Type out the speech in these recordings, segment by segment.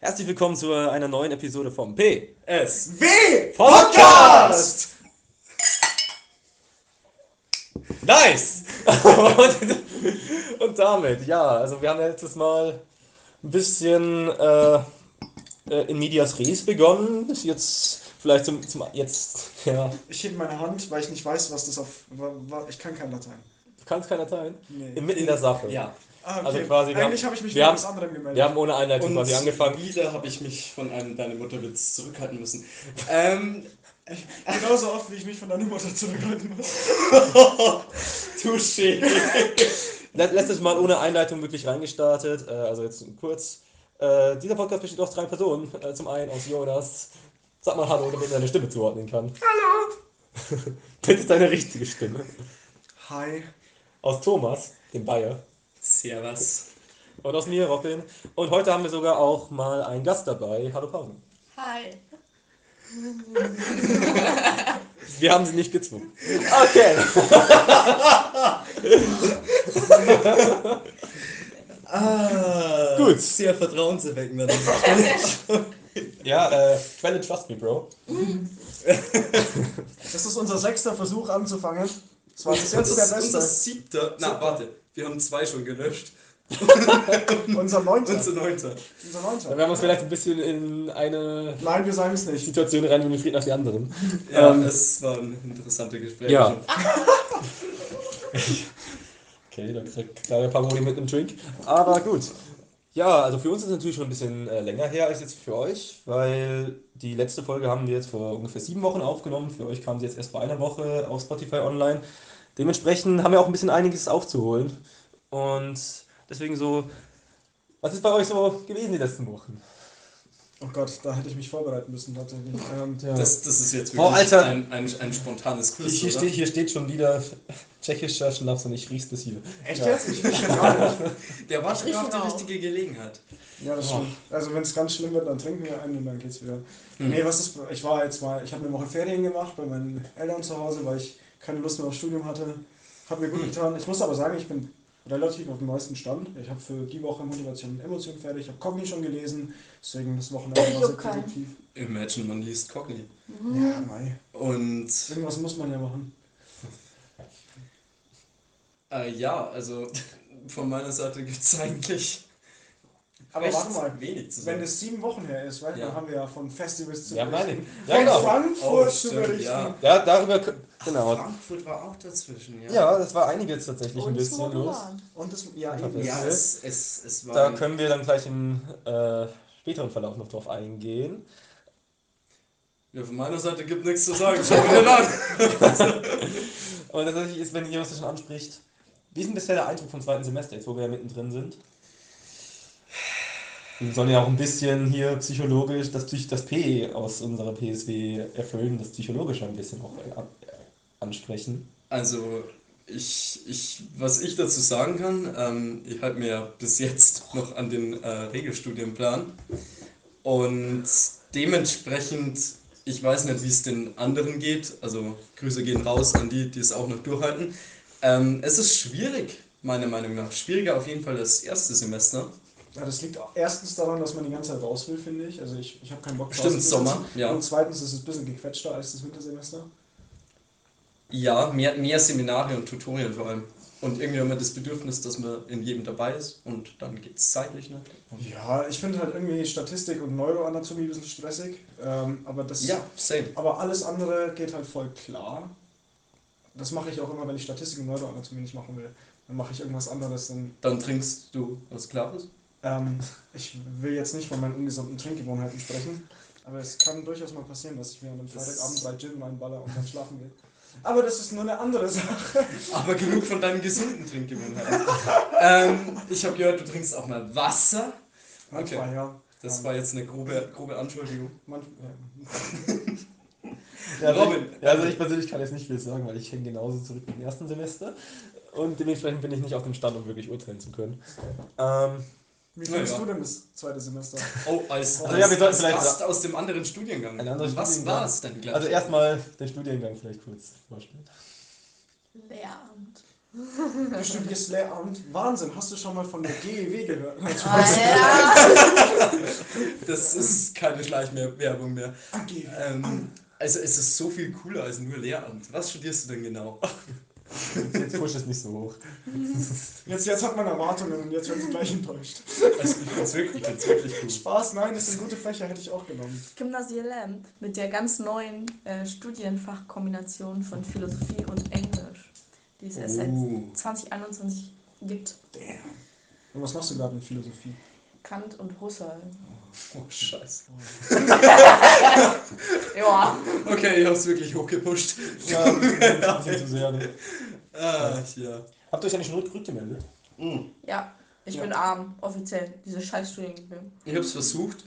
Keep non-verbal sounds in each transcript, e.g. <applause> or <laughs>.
Herzlich willkommen zu einer neuen Episode vom PSW Podcast! Nice! und, <laughs> und damit, ja, also wir haben letztes Mal ein bisschen äh, äh, in Medias Res begonnen. Jetzt vielleicht zum, zum jetzt, ja. Ich hebe meine Hand, weil ich nicht weiß, was das auf. Ich kann kein Latein. Du kannst keiner teilen. Nee. Inmitten der Sache. Ja. Ah, Also quasi, wir Eigentlich haben- habe ich mich wir mit haben- was anderem gemeldet. Wir haben ohne Einleitung Und quasi angefangen. wieder habe ich mich von einem Deine Mutterwitz zurückhalten müssen. Ähm, <laughs> Genauso oft, wie ich mich von deiner Mutter zurückhalten muss. <laughs> Touché. <laughs> Let- Letztes Mal ohne Einleitung wirklich reingestartet. Äh, also jetzt kurz. Äh, dieser Podcast besteht aus drei Personen. Äh, zum einen aus Jonas. Sag mal Hallo, damit er deine Stimme zuordnen kann. Hallo! das ist deine richtige Stimme. Hi. Aus Thomas, dem Bayer. Servus. Und aus mir, Robin. Und heute haben wir sogar auch mal einen Gast dabei. Hallo Pausen. Hi. Wir haben sie nicht gezwungen. Okay. <laughs> Ah, Gut. Sehr vertrauenserweckend. <laughs> Ja, äh, Quelle Trust Me, Bro. Das ist unser sechster Versuch anzufangen. Das war Das jetzt der ist unser beste. siebter. Na, warte. Wir haben zwei schon gelöscht. <laughs> Unser neunter. Unser neunter. Unser Wir neunter. haben uns vielleicht ein bisschen in eine Nein, wir sagen es nicht. Situation reingeführt nach die anderen. Ja, Ähm, es waren interessante Gespräche. Ja. <laughs> Okay, da kriegt kleine Paroli mit einem Drink. Aber gut. Ja, also für uns ist es natürlich schon ein bisschen äh, länger her als jetzt für euch, weil die letzte Folge haben wir jetzt vor ungefähr sieben Wochen aufgenommen. Für euch kam sie jetzt erst vor einer Woche auf Spotify online. Dementsprechend haben wir auch ein bisschen einiges aufzuholen. Und deswegen so, was ist bei euch so gewesen die letzten Wochen? Oh Gott, da hätte ich mich vorbereiten müssen tatsächlich. Ähm, Das, das ist jetzt Oh, wirklich Alter. ein, ein, ein spontanes Quiz, hier, oder? steht, hier steht schon wieder tschechischer Schnaps und ich riech's bis hier. Echt Ja. jetzt? Ich rieche gar nicht. Der war schon auf die auch. richtige Gelegenheit. Ja, das stimmt. Also wenn es ganz schlimm wird, dann trinken wir einen und dann geht's wieder. Hm. Nee, was ist. Ich war jetzt mal, ich habe eine Woche Ferien gemacht bei meinen Eltern zu Hause, weil ich keine Lust mehr aufs Studium hatte. Hat mir gut getan. Ich muss aber sagen, ich bin relativ auf dem neuesten Stand. Ich habe für die Woche Motivation und Emotion fertig. Ich habe Cogni schon gelesen, deswegen das Wochenende war sehr produktiv. Imagine, man liest Cogni. Ja, mei. Und Irgendwas muss man ja machen. äh, ja, also <laughs> von meiner Seite gibt es eigentlich Aber warte mal, wenig zu wenn das sieben Wochen her ist, weil Ja. dann haben wir ja von Festivals zu Ja, berichten. meine ich. Ja, Von genau. Frankfurt Oh, zu stimmt, berichten. ja. Ja, darüber, genau. Frankfurt war auch dazwischen, ja. Ja, das war einiges tatsächlich ein Und bisschen los. Und das, ja, eben. Ja, es, es, es war. Da können wir dann gleich im äh, späteren Verlauf noch drauf eingehen. ja, von meiner Seite gibt nichts zu sagen. Schau mir den an. Aber tatsächlich ist, wenn ihr was schon anspricht, wie ist denn bisher der Eindruck vom zweiten Semester, jetzt wo wir ja mittendrin sind? Wir sollen ja auch ein bisschen hier psychologisch das, das P aus unserer PSW erfüllen, das psychologische ein bisschen auch äh, ansprechen. Also, ich, ich, was ich dazu sagen kann, ähm, ich halte mir ja bis jetzt <laughs> noch an den äh, Regelstudienplan. Und dementsprechend, ich weiß nicht, wie es den anderen geht. Also, Grüße gehen raus an die, die es auch noch durchhalten. Ähm, es ist schwierig, meiner Meinung nach. Schwieriger auf jeden Fall das erste Semester. Ja, das liegt erstens daran, dass man die ganze Zeit raus will, finde ich. Also ich, ich habe keinen Bock Stimmt, zu sitzen. Sommer, ja. Und zweitens ist es ein bisschen gequetschter als das Wintersemester. Ja, mehr, mehr Seminare und Tutorien vor allem. Und irgendwie haben wir das Bedürfnis, dass man in jedem dabei ist und dann geht es zeitlich nicht. Ja, ich finde halt irgendwie Statistik und Neuroanatomie ein bisschen stressig. Ähm, aber, das, Ja, same. aber alles andere geht halt voll klar. Das mache ich auch immer, wenn ich Statistik und Neuroanatomie nicht machen will. Dann mache ich irgendwas anderes. Dann, Dann trinkst du was Klares. ähm, ich will jetzt nicht von meinen ungesunden Trinkgewohnheiten sprechen. Aber es kann durchaus mal passieren, dass ich mir an einem Freitagabend bei Gin reinballer und dann schlafen gehe. Aber das ist nur eine andere Sache. Aber genug von deinen gesunden Trinkgewohnheiten. ähm, ich habe gehört, du trinkst auch mal Wasser. Manchmal, ja. Das war jetzt eine grobe, grobe Anschuldigung. manch, ja. <laughs> Ja, Robin. Ja, also ich persönlich kann jetzt nicht viel sagen, weil ich hänge genauso zurück wie im ersten Semester. Und dementsprechend bin ich nicht auf dem Stand, um wirklich urteilen zu können. Ähm, Wie findest Ja, ja. du denn das zweite Semester? Oh, als, Also als, ja, wir sollten als vielleicht Gast aus dem anderen Studiengang. Ein anderer Was war es denn gleich? also erstmal den Studiengang vielleicht kurz vorstellen. Lehramt. Du studierst Lehramt. Wahnsinn, hast du schon mal von der GEW gehört? Alter. <laughs> Das ist keine Schleichwerbung mehr. Ah, GEW. Ähm, also es ist so viel cooler als nur Lehramt. Was studierst du denn genau? Jetzt pusht es nicht so hoch. <laughs> Jetzt, jetzt hat man Erwartungen und jetzt werden sie gleich enttäuscht. Also ich find's wirklich, ich find's wirklich cool. Spaß, nein, das sind gute Fächer, hätte ich auch genommen. Gymnasielem mit der ganz neuen äh, Studienfachkombination von Philosophie und Englisch, die es erst seit Oh. 2021 gibt. Damn. Und was machst du gerade in Philosophie? Kant und Husserl. Oh, scheiße. <laughs> Ja. Okay, ich hab's wirklich hochgepusht. Ja, ein bisschen, zu sehr. Ne? <laughs> Ah, ja. Habt ihr euch eigentlich schon rück- rückgemeldet? Ja, ich Ja. bin arm, offiziell. Diese scheiß Studiengebühren. Ich hab's versucht.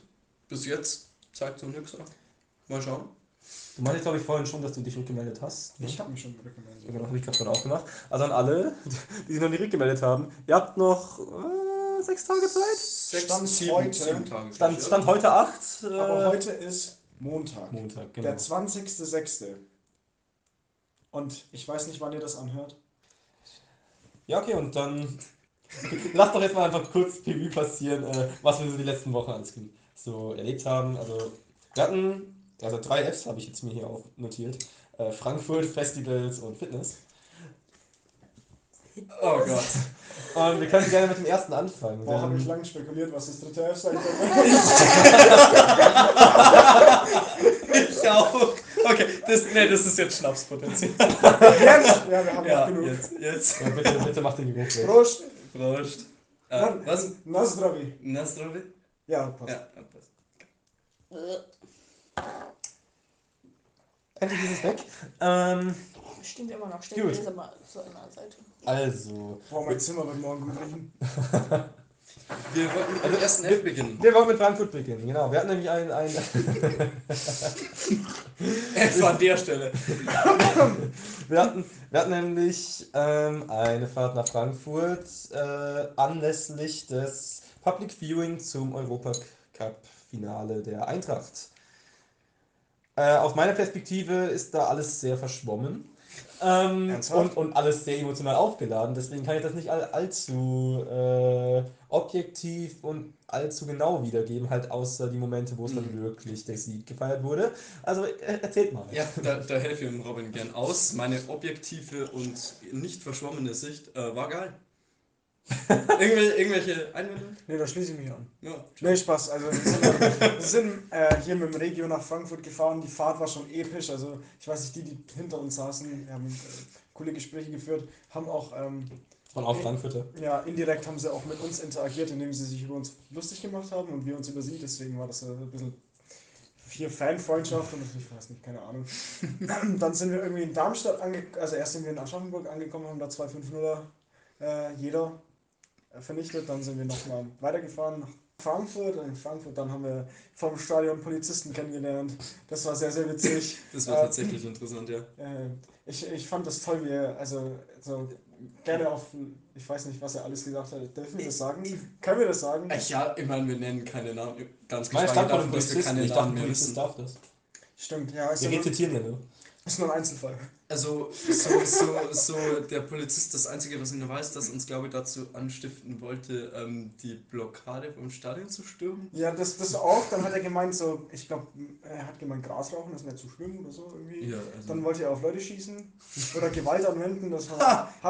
Bis jetzt zeigt so nichts ab. Mal schauen. Du meintest, glaube ich, vorhin schon, dass du dich rückgemeldet hast. Ne? Ich habe mich schon rückgemeldet. Ja, genau, habe ich gerade auch gemacht. Also an alle, <laughs> die sich noch nicht rückgemeldet haben, ihr habt noch äh, sechs Tage Zeit. Sechs, Stand sieben, heute. sieben Tage. Stand, Stand heute acht. Äh, Aber heute ist Montag. Montag, genau. Der 20.06. Und ich weiß nicht, wann ihr das anhört. Ja, okay, und dann <laughs> lasst doch jetzt mal einfach kurz Revue passieren, äh, was wir so die letzten Wochen alles so erlebt haben. Also, wir hatten, also drei Apps habe ich jetzt mir hier auch notiert. Äh, Frankfurt, Festivals und Fitness. Oh Gott. Und wir können gerne mit dem ersten anfangen. Boah, habe ich lange spekuliert, was das dritte F sein könnte. <laughs> Ich auch. Okay, das, nee, das ist jetzt Schnapspotenzial. jetzt? Ja, wir haben Ja, noch genug. jetzt, jetzt. Ja, bitte, bitte macht den Geruch weg. Prost. Prost. Äh, Dann- was? Nasdravi. Nastrovi? Ja, passt. Ja, passt. Endlich ist es weg. Ähm, Stimmt immer noch. Steht Gut. aber zu einer Seite. Also, Boah, mein Zimmer wird morgen gut riechen. <laughs> Wir wollten mit dem ersten F beginnen. wir wollen mit Frankfurt beginnen. Genau, wir hatten nämlich ein, ein F an der Stelle. <laughs> Wir hatten, wir hatten nämlich ähm, eine Fahrt nach Frankfurt äh, anlässlich des Public Viewing zum Europacup-Finale der Eintracht. Äh, aus meiner Perspektive ist da alles sehr verschwommen ähm, und, und alles sehr emotional aufgeladen. Deswegen kann ich das nicht all, allzu äh, objektiv und allzu genau wiedergeben, halt außer die Momente, wo es dann wirklich der Sieg gefeiert wurde. Also äh, erzählt mal. Ja, da, da helfe ich dem Robin gern aus. Meine objektive und nicht verschwommene Sicht äh, war geil. <laughs> Irgendwelche, irgendwelche Einwände? Nee, da schließe ich mich an. Ja. Nee, Spaß. Also wir sind, wir sind äh, hier mit dem Regio nach Frankfurt gefahren. Die Fahrt war schon episch. Also ich weiß nicht, die, die hinter uns saßen, wir haben äh, coole Gespräche geführt, haben auch, ähm, Von auch Frankfurter. ja, indirekt haben sie auch mit uns interagiert, indem sie sich über uns lustig gemacht haben und wir uns über sie. Deswegen war das äh, ein bisschen hier Fanfreundschaft und ich weiß nicht, keine Ahnung. <laughs> Dann sind wir irgendwie in Darmstadt angekommen, also erst sind wir in Aschaffenburg angekommen, haben da 2 5-0 äh, jeder vernichtet. Dann sind wir nochmal weitergefahren nach Frankfurt. In Frankfurt dann haben wir vom Stadion Polizisten kennengelernt. Das war sehr, sehr witzig. <laughs> Das war Äh, tatsächlich interessant, ja. Äh, ich, ich fand das toll, wie er, also so gerne auf, ich weiß nicht, was er alles gesagt hat. Dürfen wir das sagen? Können wir das sagen? Ach ja, ich meine, wir nennen keine Namen. Ganz Standort davon, dass wir keine ich dachte, Namen mehr wissen. darf das. Stimmt, ja, ist, Wir ja nur, rezitieren ja nur. ist nur ein Einzelfall. Also, so, so, so der Polizist, das Einzige, was ich noch weiß, dass uns, glaube ich, dazu anstiften wollte, ähm, die Blockade vom Stadion zu stürmen. Ja, das, das auch. Dann hat er gemeint, so, ich glaube, er hat gemeint, Gras rauchen ist nicht zu schlimm oder so irgendwie. Ja, also. Dann wollte er auf Leute schießen oder Gewalt anwenden. Das habe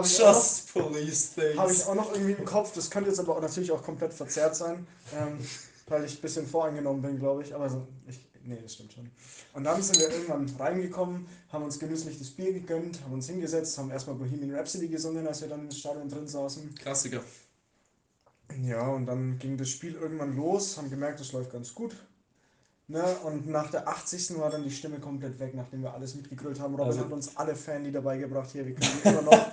ich, auch noch- Just Police Things. habe ich auch noch irgendwie im Kopf. Das könnte jetzt aber auch natürlich auch komplett verzerrt sein, ähm, weil ich ein bisschen voreingenommen bin, glaube ich. Aber so, ich, nee, das stimmt schon. Und dann sind wir irgendwann reingekommen, haben uns genüsslich das Bier gegönnt, haben uns hingesetzt, haben erstmal Bohemian Rhapsody gesungen, als wir dann im Stadion drin saßen. Klassiker. Ja, und dann ging das Spiel irgendwann los, haben gemerkt, es läuft ganz gut. Ne? Und nach der 80. war dann die Stimme komplett weg, nachdem wir alles mitgegrölt haben. Robin Also- hat uns alle Fanlieder beigebracht, hier, wir können die immer noch. <laughs>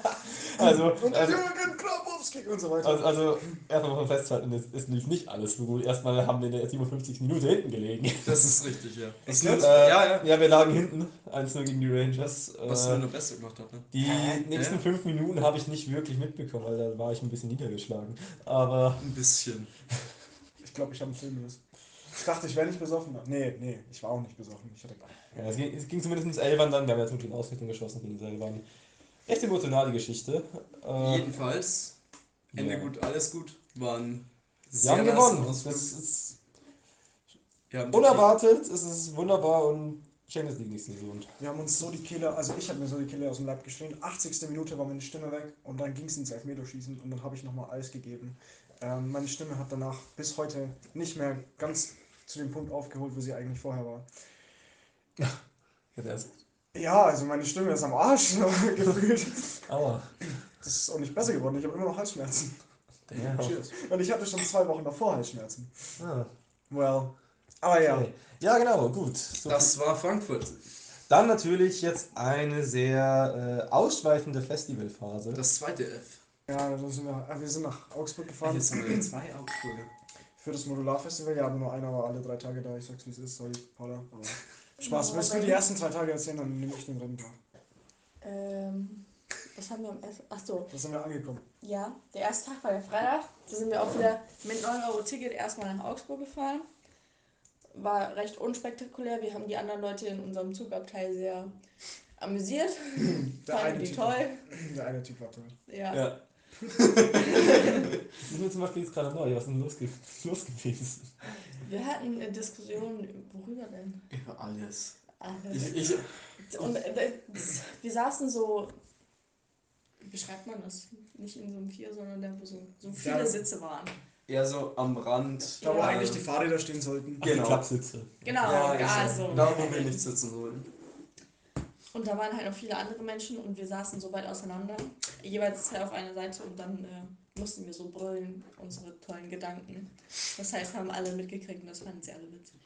Also, und also, Jürgen Grabowski und so weiter. also, also erstmal mal festhalten, es, es lief nicht alles so gut. Erstmal haben wir in der 57. Minute hinten gelegen. Das ist richtig, ja. Jetzt? Äh, ja, ja. Ja, wir lagen hinten, 1-0 gegen die Rangers. was Äh, nur noch besser gemacht hat, ne? die Hä? nächsten Ja. fünf Minuten habe ich nicht wirklich mitbekommen, weil da war ich ein bisschen niedergeschlagen. Aber Ein bisschen. Ich glaube, ich habe einen Film ist. Ich dachte, ich wäre nicht besoffen. Nee, nee, ich war auch nicht besoffen. Ich hatte gar ja, es, ging, es ging zumindest ins Elbern dann. Wir haben ja zum Glück in Ausrichtung geschossen gegen Elbern. Recht emotionale Geschichte. Äh, Jedenfalls, Ende ja. gut, alles gut, waren Wir sehr haben nice gewonnen. Das ist Wir haben unerwartet, es ist wunderbar und Champions League nicht gesund. Wir haben uns so die Kehle, also ich habe mir so die Kehle aus dem Leib geschrien. 80. Minute war meine Stimme weg und dann ging es ins Elfmeterschießen und dann habe ich nochmal alles gegeben. Ähm, meine Stimme hat danach bis heute nicht mehr ganz zu dem Punkt aufgeholt, wo sie eigentlich vorher war. <laughs> Jetzt erst. Ja, also meine Stimme ist am Arsch <laughs> gefühlt. Aua. Das ist auch nicht besser geworden. Ich habe immer noch Halsschmerzen. Damn. Cheers. Und ich hatte schon zwei Wochen davor Halsschmerzen. Ah, Well. Aber ja. okay. Ja, genau, gut. So Das war Frankfurt. Dann natürlich jetzt eine sehr äh, ausschweifende Festivalphase. Das zweite F. Ja, da sind wir, äh, wir sind nach Augsburg gefahren. Jetzt sind wir zwei Augsburger. Für das Modularfestival, ja, aber nur einer war alle drei Tage da. Ich sag's wie es ist, sorry, Paula. Spaß. Willst du die ersten zwei Tage erzählen, dann nehme ich den Renntag. Ähm, was haben wir am ersten? Achso, Da sind wir angekommen. ja, der erste Tag war der Freitag. Da sind wir auch wieder mit 9 Euro Ticket erstmal nach Augsburg gefahren. War recht unspektakulär. Wir haben die anderen Leute in unserem Zugabteil sehr amüsiert. <laughs> Der Fanden eine, die typ, toll. <clears throat> der eine Typ war toll. Ja. Ja. Das ist mir zum Beispiel jetzt gerade neu. Was ist denn los, <laughs> los gewesen? Wir hatten eine Diskussion, worüber denn? Über alles. Alles. Ich, ich, Und äh, das- wir saßen so, wie beschreibt man das? Nicht in so einem Vier, sondern da, wo so, so viele Ja. Sitze waren. eher so am Rand. Da, wo Ja. eigentlich die Fahrräder stehen sollten. Ach, die Genau. Klappsitze. Genau, Ja, ja, so. so. Da, wo wir nicht sitzen wollen. Und da waren halt noch viele andere Menschen und wir saßen so weit auseinander, jeweils zwei auf einer Seite und dann äh, mussten wir so brüllen, unsere tollen Gedanken. Das heißt, haben alle mitgekriegt und das fanden sie alle witzig.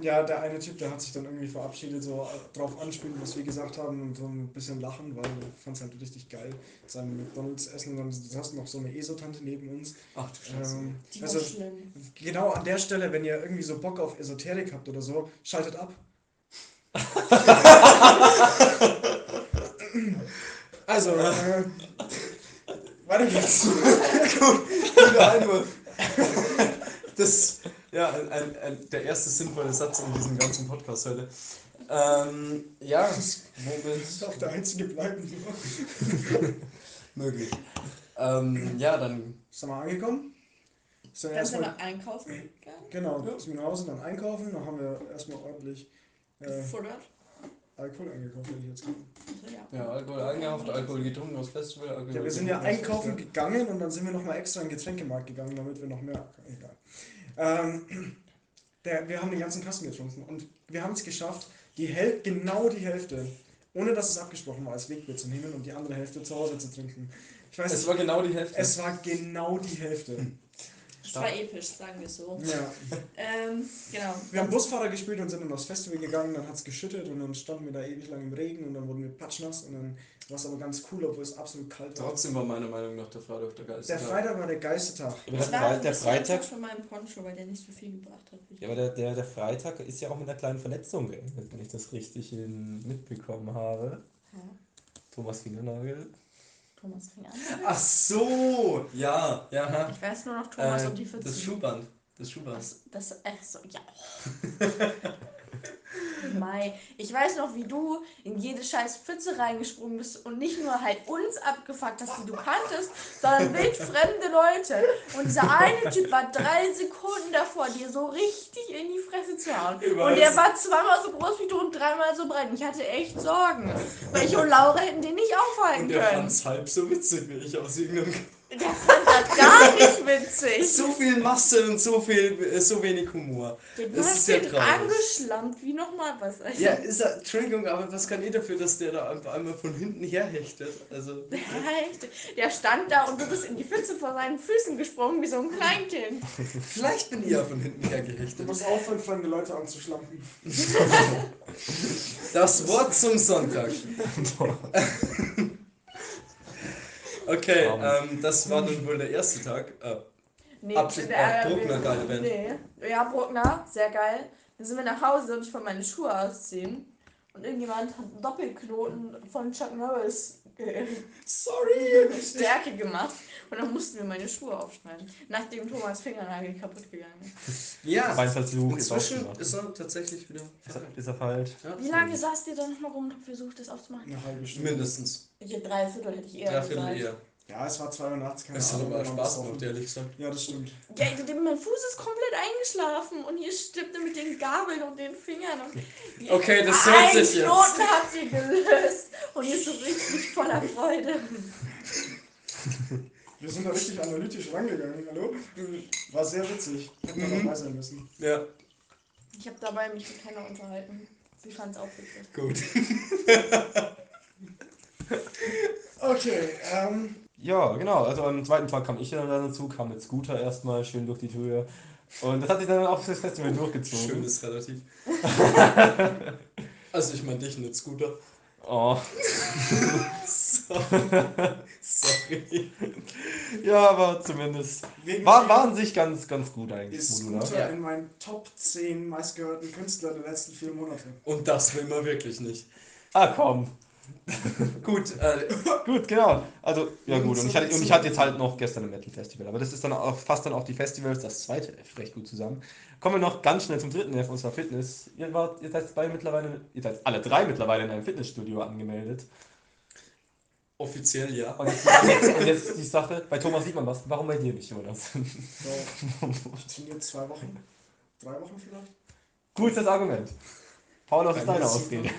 Ja, der eine Typ, der hat sich dann irgendwie verabschiedet, so drauf anspielen, was wir gesagt haben und so ein bisschen lachen, weil er fand es halt richtig geil, sein McDonalds-Essen. Und dann du hast noch so eine ESO-Tante neben uns. Ach du Scheiße. Ähm, Die also, schlimm. genau an der Stelle, wenn ihr irgendwie so Bock auf Esoterik habt oder so, schaltet ab. <laughs> also, äh, weiter <laughs> geht's. Guter Einwurf. Das, ja, ein, ein, ein, der erste sinnvolle Satz in diesem ganzen Podcast heute. Ähm, ja, wo bin ist auch der einzige bleiben. Möglich. Ähm, ja, dann Sind wir angekommen? Sind Dann sind erstmal, wir einkaufen genau, sind wir nach Hause, dann einkaufen, dann haben wir erstmal ordentlich äh, gefuttert. Alkohol eingekauft, hätte ich jetzt. Also, ja. Alkohol eingehaucht, Alkohol getrunken aufs Festival. Alkohol Ja, wir sind ja einkaufen Festival. gegangen und dann sind wir nochmal extra in den Getränkemarkt gegangen, damit wir noch mehr. Egal. Ähm, der, wir haben den ganzen Kasten getrunken und wir haben es geschafft, die Häl genau die Hälfte, ohne dass es abgesprochen war, als Wegbier zu nehmen und die andere Hälfte zu Hause zu trinken. Ich weiß Es war genau die Hälfte. es war genau die Hälfte. Es war episch, sagen wir es so. Ja. <laughs> Ähm, genau. Wir haben Busfahrer gespielt und sind dann aufs Festival gegangen, dann hat es geschüttet und dann standen wir da ewig lang im Regen und dann wurden wir patschnass und dann war es aber ganz cool, obwohl es absolut kalt war. Trotzdem war meiner Meinung nach der Freitag der geilste Der Tag. Freitag war der geilste Tag. Aber der, Ich war der Freitag. enttäuscht von meinem Poncho, weil der nicht so viel gebracht hat. Ja, aber der, der, der Freitag ist ja auch mit einer kleinen Verletzung geendet, wenn ich das richtig in, mitbekommen habe. Ja. Thomas Fingernagel. Thomas fing an. Ach so, ja, ja. Ich weiß nur noch Thomas Äh, und die 14. das Schuhband. Das Schuhband. Das, das, ach so, ja. <laughs> Mai. Ich weiß noch, wie du in jede scheiß Pfütze reingesprungen bist und nicht nur halt uns abgefuckt hast, die du kanntest, sondern wildfremde Leute. Und dieser eine Typ war drei Sekunden davor, dir so richtig in die Fresse zu hauen. Und der war zweimal so groß wie du und dreimal so breit. Und ich hatte echt Sorgen. Weil ich und Laura hätten den nicht aufhalten Und der können. fand's halb so witzig wie ich aus irgendeinem Der fand das gar nicht witzig. So viel Masse und so viel, äh, so wenig Humor. Du Das hast ist ja den angeschlampt wie nochmal was. Also, Ja, ist er, Entschuldigung, aber was kann ich dafür, dass der da einfach einmal von hinten herhechtet? Also? <laughs> Der stand da und du bist in die Pfütze vor seinen Füßen gesprungen wie so ein Kleinkind. <laughs> vielleicht bin ich ja von hinten Du hergehechtet. musst aufhören, fremde Leute anzuschlampen. Das Wort zum Sonntag. <laughs> Okay, Um. ähm, das war dann wohl der erste Tag. Äh, Nee, Abschied- der- äh, Bruckner, geile Band. Nee. Ja, Bruckner, sehr geil. Dann sind wir nach Hause und ich wollte meine Schuhe ausziehen. Und irgendjemand hat einen Doppelknoten von Chuck Norris äh, sorry! <laughs> Stärke gemacht. Und dann mussten wir meine Schuhe aufschneiden, nachdem Thomas Fingernagel kaputt gegangen ist. Ja, Weinversuch ist inzwischen aufgemacht. ist er tatsächlich wieder Ist er, ist er falsch? Ja, Wie lange saßt ihr dann noch rum und habt versucht, das aufzumachen? Eine halbe Stunde. Mindestens. Ich drei Viertel hätte ich eher Drei Viertel gesagt. eher. Ja, es war 2 Uhr nachts, keine Es hat aber Spaß gemacht, ehrlich gesagt. Ja, das stimmt. Ja, mein Fuß ist komplett eingeschlafen und ihr stimmte mit den Gabeln und den Fingern. Und Okay, das hört sich jetzt. Knoten habt ihr gelöst und ihr so richtig voller Freude. <laughs> Wir sind da richtig analytisch rangegangen, hallo? War sehr witzig. Hätten wir Mhm. dabei sein müssen. Ja, Ich habe dabei mich mit keiner unterhalten. Sie fand es auch witzig. gut. <laughs> Okay, ähm, Ja, genau. Also am zweiten Tag kam ich dann dazu, kam mit Scooter erstmal schön durch die Tür. Und das hat sich dann auch fürs Festival durchgezogen. Schön ist relativ. <laughs> also ich meine dich nicht, Scooter. Oh. <laughs> <laughs> Sorry. Ja, aber zumindest. wegen War, dir war an sich ganz, ganz gut eigentlich, ist Modular. Scooter Ja. in meinen Top 10 meistgehörten Künstler der letzten vier Monate. Und das will man wirklich nicht. Ah, komm. <laughs> Gut, äh, <laughs> Gut, genau. Also, ja Und gut. Und ich, hatte, und ich hatte jetzt halt noch gestern ein Metal Festival. Aber das ist dann auch fast dann auch die Festivals, das zweite F recht gut zusammen. Kommen wir noch ganz schnell zum dritten F, unserer Fitness. Ihr, wart, ihr seid zwei mittlerweile, ihr seid alle drei mittlerweile in einem Fitnessstudio angemeldet. Offiziell ja. Und <laughs> jetzt, und jetzt, und jetzt die Sache, bei Thomas sieht man was. Warum bei dir nicht, Jonas? So, ich trainiere zwei Wochen. Drei Wochen vielleicht? Gutes Argument. Paul, was ist deine Ausrede?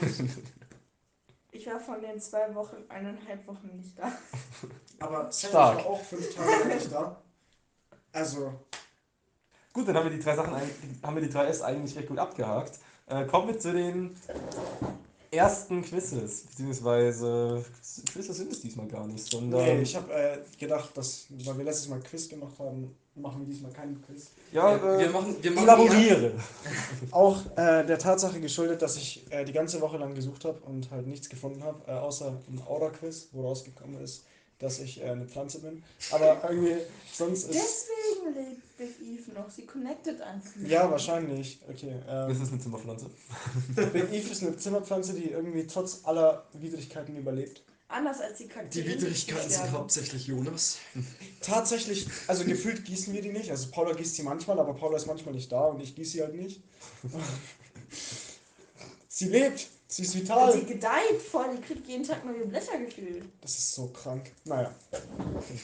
Ich war von den zwei Wochen, eineinhalb Wochen nicht da. Aber Sam Stark. war auch fünf Tage nicht da. Also, Gut, dann haben wir die drei Sachen, haben wir die drei S eigentlich recht gut abgehakt. Äh, kommen wir zu den ersten Quizzes, beziehungsweise Quizzes sind es diesmal gar nicht, sondern nee, ich habe äh, gedacht, dass, weil wir letztes Mal Quiz gemacht haben, machen wir diesmal keinen Quiz. ja, Ja, wir äh, machen, wir machen elaboriere. <laughs> Auch äh, der Tatsache geschuldet, dass ich äh, die ganze Woche lang gesucht habe und halt nichts gefunden habe, äh, außer ein Aura-Quiz, wo rausgekommen ist, dass ich äh, eine Pflanze bin. Aber irgendwie, sonst ist. Deswegen lebt Big Eve noch. Sie connected einfach. mit Ja, wahrscheinlich. Okay. Das Ähm, ist eine Zimmerpflanze. <laughs> Big Eve ist eine Zimmerpflanze, die irgendwie trotz aller Widrigkeiten überlebt. Anders als die Kakteen. Die Widrigkeiten sind hauptsächlich Jonas. Tatsächlich, also gefühlt gießen wir die nicht. Also Paula gießt sie manchmal, aber Paula ist manchmal nicht da und ich gieße sie halt nicht. <laughs> sie lebt, sie ist Und vital. sie gedeiht voll. Die kriegt jeden Tag neue Blätter gefühlt. Das ist so krank. Naja.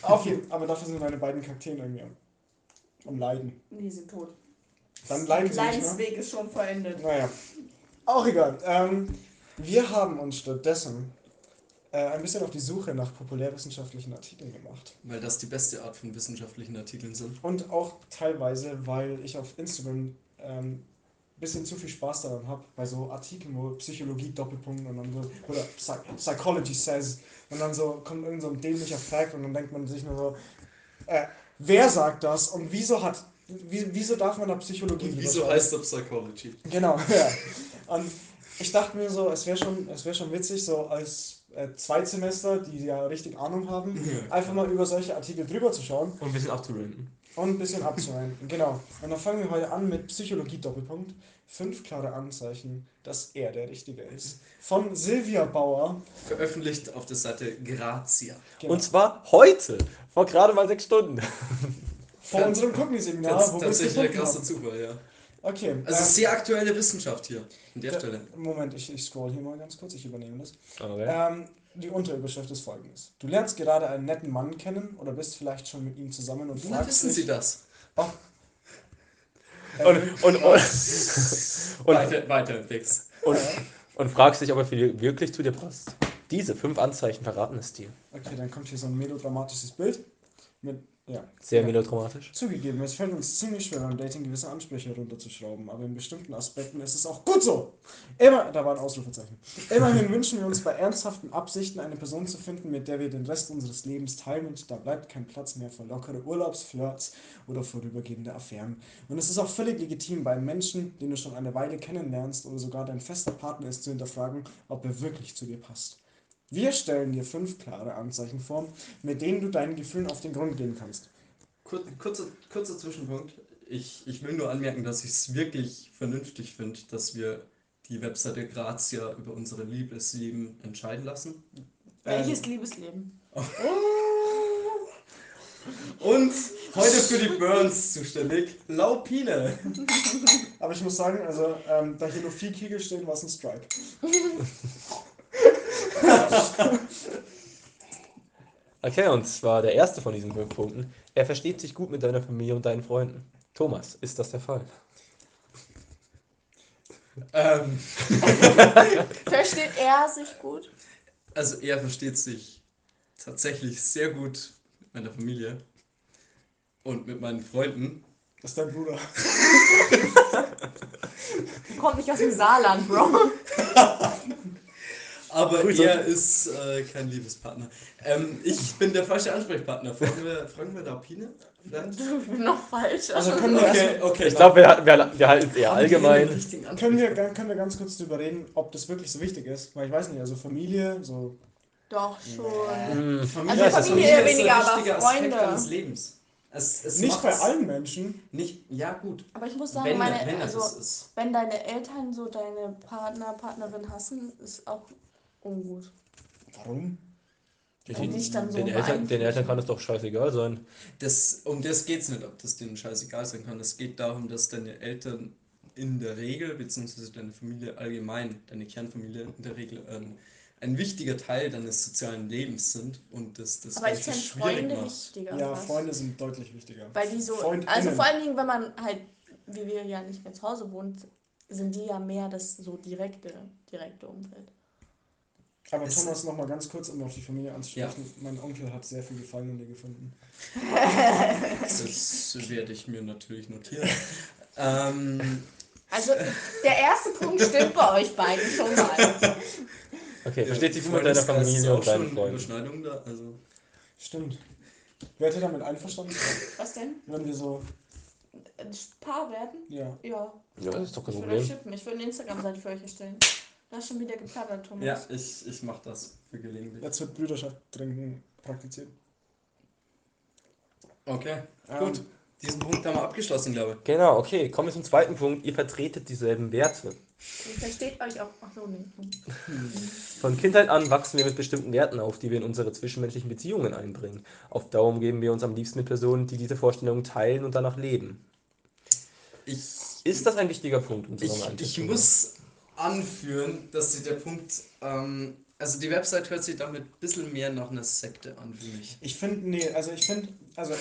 Auf jeden aber dafür sind meine beiden Kakteen irgendwie am, am Leiden. Die sind tot. Dann leiden sie nicht mehr. Leidensweg ist schon verendet. Naja. Auch egal. Ähm, wir haben uns stattdessen äh, ein bisschen auf die Suche nach populärwissenschaftlichen Artikeln gemacht. Weil das die beste Art von wissenschaftlichen Artikeln sind. Und auch teilweise, weil ich auf Instagram ähm, bisschen zu viel Spaß daran habe, bei so Artikeln, wo Psychologie Doppelpunkt und dann so, oder Psy Psychology says, und dann so kommt irgend so ein dämlicher Fact und dann denkt man sich nur so, äh, wer sagt das und wieso hat, wie, wieso darf man da Psychologie Und wieso heißt das Psychology? Genau, <laughs> ja. Und ich dachte mir so, es wäre schon, es wär schon witzig, so als äh, Zweitsemester, die ja richtig Ahnung haben, einfach mal über solche Artikel drüber zu schauen Und ein bisschen abzuranken. Und ein bisschen abzureihen. <laughs> Genau. Und dann fangen wir heute an mit Psychologie Doppelpunkt. Fünf klare Anzeichen, dass er der Richtige ist. Von Silvia Bauer. Veröffentlicht auf der Seite Grazia. Genau. Und zwar heute, vor gerade mal sechs Stunden. vor unserem Cookie-Seminar, Tats es tatsächlich ein krasser. Zufall, ja. Okay. Also ähm, sehr aktuelle Wissenschaft hier. An der Stelle. Moment, ich, ich scroll hier mal ganz kurz, ich übernehme das. Okay. Ähm, die Unterüberschrift ist folgendes. Du lernst gerade einen netten Mann kennen oder bist vielleicht schon mit ihm zusammen und Woher fragst wissen dich, Sie das? er Und, wirklich- und, und, und, weiter, weiter im Text. und, und fragst dich, ob er wirklich zu dir passt. Diese fünf Anzeichen verraten es dir. Okay, dann kommt hier so ein melodramatisches Bild mit, ja. Sehr Ja. melodramatisch. Zugegeben, es fällt uns ziemlich schwer beim Dating gewisse Ansprüche runterzuschrauben, aber in bestimmten Aspekten ist es auch gut so. Immer, da war ein Ausrufezeichen. Immerhin wünschen wir uns bei ernsthaften Absichten eine Person zu finden, mit der wir den Rest unseres Lebens teilen und da bleibt kein Platz mehr für lockere Urlaubsflirts oder vorübergehende Affären. Und es ist auch völlig legitim, bei einem Menschen, den du schon eine Weile kennenlernst oder sogar dein fester Partner ist, zu hinterfragen, ob er wirklich zu dir passt. Wir stellen dir fünf klare Anzeichen vor, mit denen du deinen Gefühlen auf den Grund gehen kannst. Kur kurzer, kurzer Zwischenpunkt. Ich, ich will nur anmerken, dass ich es wirklich vernünftig finde, dass wir die Webseite Grazia über unsere Liebesleben entscheiden lassen. Welches Liebesleben? <laughs> Und heute für die Burns zuständig, Laupine. Aber ich muss sagen, also ähm, da hier nur vier Kegel stehen, war es ein Strike. <laughs> <laughs> Okay, und zwar der erste von diesen fünf Punkten. Er versteht sich gut mit deiner Familie und deinen Freunden. Thomas, ist das der Fall? Ähm, <laughs> Versteht er sich gut? also er versteht sich tatsächlich sehr gut mit meiner Familie und mit meinen Freunden. Das ist dein Bruder. <laughs> Kommt nicht aus dem Saarland, Bro. Aber Grüße. er ist äh, kein Liebespartner. Ähm, ich bin der falsche Ansprechpartner. Fragen wir, fragen wir? Ich bin <laughs> noch falsch. Also können wir, Okay, okay. Ich glaube, wir, wir, wir halten es eher allgemein. können, wir, Ansprechpartner? können wir ganz kurz drüber reden, ob das wirklich so wichtig ist. Weil ich weiß nicht, also Familie, so. Doch schon. Hm, Familie, Also ist- Familie Familie ist weniger, ein aber Aspekt Freunde. deines Lebens. Es, es Nicht bei allen Menschen. Nicht, ja gut. Aber ich muss sagen, Wenn, meine, wenn also, wenn deine Eltern so deine Partner, Partnerin hassen, ist auch ungut. Warum? Und dich dann so den, Eltern, den Eltern kann es doch scheißegal sein. Das, um das geht es nicht, ob das denen scheißegal sein kann. Es geht darum, dass deine Eltern in der Regel, beziehungsweise deine Familie allgemein, deine Kernfamilie in der Regel ein, ein wichtiger Teil deines sozialen Lebens sind und das das Aber ich finde schwierig Freunde macht. wichtiger. Ja. Freunde sind deutlich wichtiger. Weil die so, Freundinnen. also vor allen Dingen, wenn man halt, wie wir ja nicht mehr zu Hause wohnt, sind die ja mehr das so direkte, direkte Umfeld. Aber Es- Thomas, noch mal ganz kurz, um auf die Familie anzusprechen. Mein Onkel hat sehr viel Gefallen in dir gefunden. <laughs> Das <laughs> werde ich mir natürlich notieren. <laughs> ähm, Also der erste Punkt stimmt bei euch beiden schon mal. Okay, versteht sich gut mit Freundeskreis deiner ist Familie auch und deinen schon Freunden. Da, also Stimmt. Wärt ihr damit einverstanden, Was denn? wenn wir so. Ein Paar werden? Ja. Ja. Ja, das ist doch kein Ich würde Problem. schippen. Ich würde eine Instagram-Seite für euch erstellen. Das ist schon wieder geplaudert, Thomas. ja, ich, ich mache das für gelegentlich. Jetzt wird Brüderschaft trinken praktiziert. Okay, Ähm, gut. Diesen Punkt haben wir abgeschlossen, glaube ich. Genau, okay, kommen wir zum zweiten Punkt. Ihr vertretet dieselben Werte. Ihr versteht euch auch. Ach so, nee. <laughs> Von Kindheit an wachsen wir mit bestimmten Werten auf, die wir in unsere zwischenmenschlichen Beziehungen einbringen. Auf Dauer umgeben wir uns am liebsten mit Personen, die diese Vorstellungen teilen und danach leben. Ich, Ist das ein wichtiger Punkt? ich, ich muss anführen, dass sich der Punkt, ähm, also die Website hört sich damit ein bisschen mehr nach einer Sekte an für mich. Ich finde, nee, also ich finde, also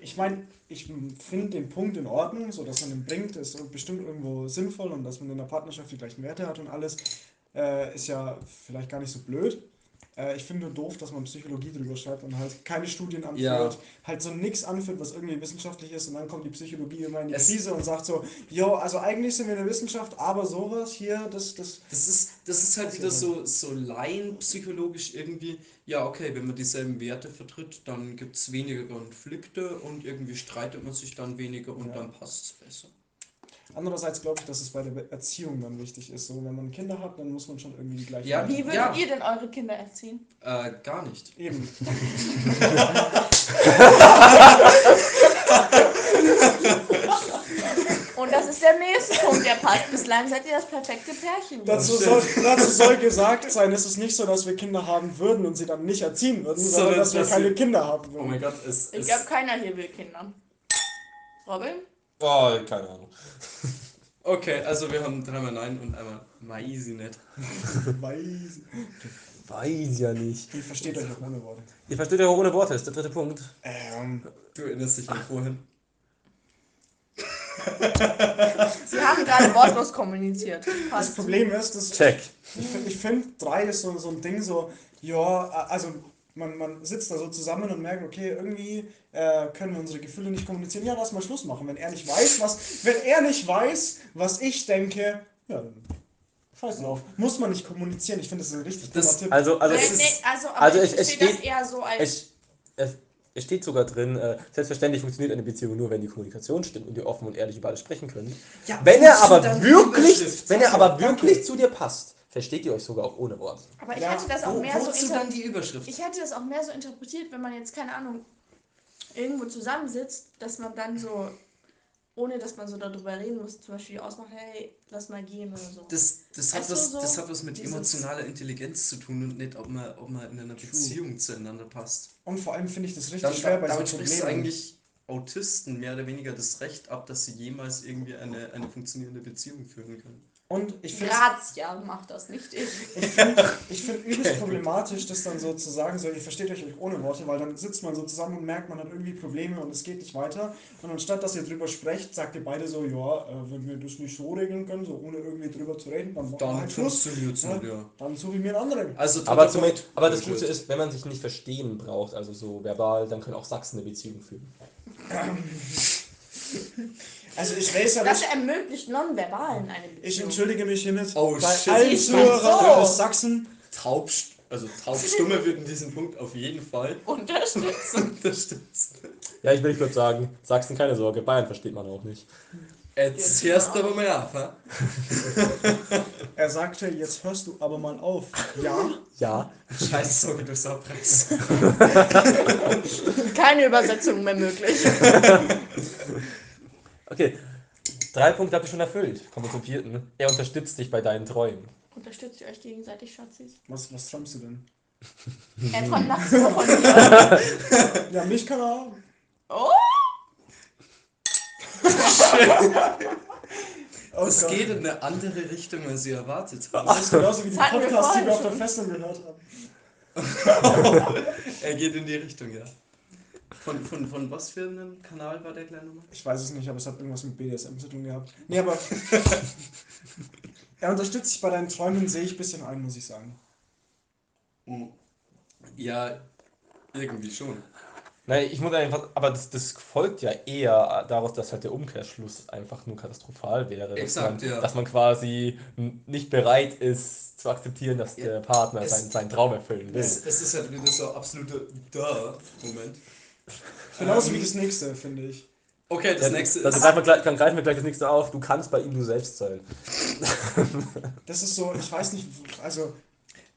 ich meine, ich finde den Punkt in Ordnung, so dass man den bringt, ist bestimmt irgendwo sinnvoll und dass man in der Partnerschaft die gleichen Werte hat und alles, äh, ist ja vielleicht gar nicht so blöd. Äh, ich finde nur doof, dass man Psychologie drüber schreibt und halt keine Studien anführt, Ja. halt so nichts anführt, was irgendwie wissenschaftlich ist und dann kommt die Psychologie immer in die Es- Krise und sagt so, jo, also eigentlich sind wir in der Wissenschaft, aber sowas hier, das, das, Das ist, das ist halt wieder so, so laienpsychologisch irgendwie, ja okay, wenn man dieselben Werte vertritt, dann gibt es weniger Konflikte und irgendwie streitet man sich dann weniger und Ja. dann passt es besser. Andererseits glaube ich, dass es bei der Erziehung dann wichtig ist. So, wenn man Kinder hat, dann muss man schon irgendwie die gleichen Ja, Wie würdet Ja. ihr denn eure Kinder erziehen? Äh, gar nicht. Eben. <laughs> Und das ist der nächste Punkt, der passt. Bislang seid ihr das perfekte Pärchen. Dazu soll, dazu soll gesagt sein, es ist nicht so, dass wir Kinder haben würden und sie dann nicht erziehen würden, sondern Sondern, dass wir dass keine wir- Kinder haben Oh würden. mein Gott, es Ich glaube, keiner hier will Kinder. Robin? Oh, keine Ahnung. Okay, also wir haben dreimal Nein und einmal <laughs> Maisi nicht. Weiß. Weiß ja nicht. Ihr versteht euch auch ohne Worte. Ihr versteht ja auch ohne Worte, ist der dritte Punkt. Ähm, Du erinnerst dich an vorhin. <laughs> Sie haben gerade wortlos kommuniziert. das Passt. Problem ist, dass Check. ich, ich finde, drei ist so, so ein Ding so, ja, also man, man sitzt da so zusammen und merkt, okay, irgendwie äh, können wir unsere Gefühle nicht kommunizieren. Ja, lass mal Schluss machen. Wenn er nicht weiß, was, wenn er nicht weiß, was ich denke, ja, dann scheiß drauf. Muss man nicht kommunizieren. Ich finde, das ist ein richtig Das- dummer Tipp. Also, also, es, nee, also, aber also ich es- es verstehe das steht- eher so als. es, es, es steht sogar drin, äh, selbstverständlich funktioniert eine Beziehung nur, wenn die Kommunikation stimmt und ihr offen und ehrlich über alles sprechen könnt. Ja, Wenn er aber wirklich, wenn er aber wirklich zu dir passt, versteht ihr euch sogar auch ohne Worte. aber ich Ja, hatte das auch Wo, mehr so wozu inter dann die Überschrift? Ich hätte das auch mehr so interpretiert, wenn man jetzt, keine Ahnung, irgendwo zusammensitzt, dass man dann so ohne dass man so darüber reden muss, zum Beispiel ausmachen, hey, lass mal gehen oder so. Das, das, hat Weißt was, so das hat was mit emotionaler Intelligenz zu tun und nicht, ob man, ob man in einer Beziehung zueinander passt. Und vor allem finde ich das richtig Dann, schwer bei damit so Problemen. eigentlich Autisten mehr oder weniger das Recht ab, dass sie jemals irgendwie eine, eine funktionierende Beziehung führen können. Und ich finde Grazia macht das, nicht ich. Ich finde ich find <laughs> übelst problematisch, das dann so zu sagen, so, ihr versteht euch ohne Worte, weil dann sitzt man so zusammen und merkt, man hat irgendwie Probleme und es geht nicht weiter. Und anstatt, dass ihr drüber sprecht, sagt ihr beide so, ja, äh, wenn wir das nicht so regeln können, so ohne irgendwie drüber zu reden, dann machen wir Dann halt Schluss. funktioniert es Ja. nicht, ja. Dann suche ich mir einen anderen. Also, Aber, zum, aber das. Gute ist, wenn man sich nicht verstehen braucht, also so verbal, dann können auch Sachsen eine Beziehung führen. <laughs> Also ich weiß ja Das ermöglicht Nonverbalen eine Beziehung. ich entschuldige mich hiermit Oh, bei shit. allen? Zuhörern So. aus Sachsen. Taub, also Taubstumme wird in diesem Punkt auf jeden Fall Unterstützung. <laughs> unterstützt. Ja, ich will kurz sagen, Sachsen keine Sorge, Bayern versteht man auch nicht. Jetzt hörst du aber mal auf, ha? <laughs> Er sagte, jetzt hörst du aber mal auf. Ja, Ja. Scheiß Sorge, du Saupreis. Keine Übersetzung mehr möglich. <laughs> Okay, drei Punkte habt ihr schon erfüllt. Kommen wir zum vierten. Er unterstützt dich bei deinen Träumen. Unterstützt ihr euch gegenseitig, Schatzis? was, was träumst du denn? Er träumt nachts <laughs> von dir. Ja, mich kann er haben. Oh, Oh <laughs> Es geht in eine andere Richtung, als ihr erwartet habt. Das ist genauso wie die Podcasts, die wir auf der. Festung gehört haben. <laughs> Er geht in die Richtung, ja. Von, von, von was für einem Kanal war der kleine Nummer? Ich weiß es nicht, aber es hat irgendwas mit BDSM zu tun gehabt. Nee, aber <laughs> er unterstützt dich bei deinen Träumen, sehe ich ein bisschen ein, muss ich sagen. Ja, irgendwie schon. Nein, ich muss einfach, aber das, das folgt ja eher daraus, dass halt der Umkehrschluss einfach nur katastrophal wäre. Dass Exakt, man, ja. Dass man quasi nicht bereit ist zu akzeptieren, dass Ja, der Partner es- seinen, seinen Traum erfüllen will. Es, es ist halt wieder so ein absoluter Duh-Moment. Genauso Ähm, wie das nächste, finde ich. Okay, das Ja, nächste ist. greifen wir, gleich, dann greifen wir gleich das nächste auf. Du kannst bei ihm du selbst sein. Das ist so, ich weiß nicht, also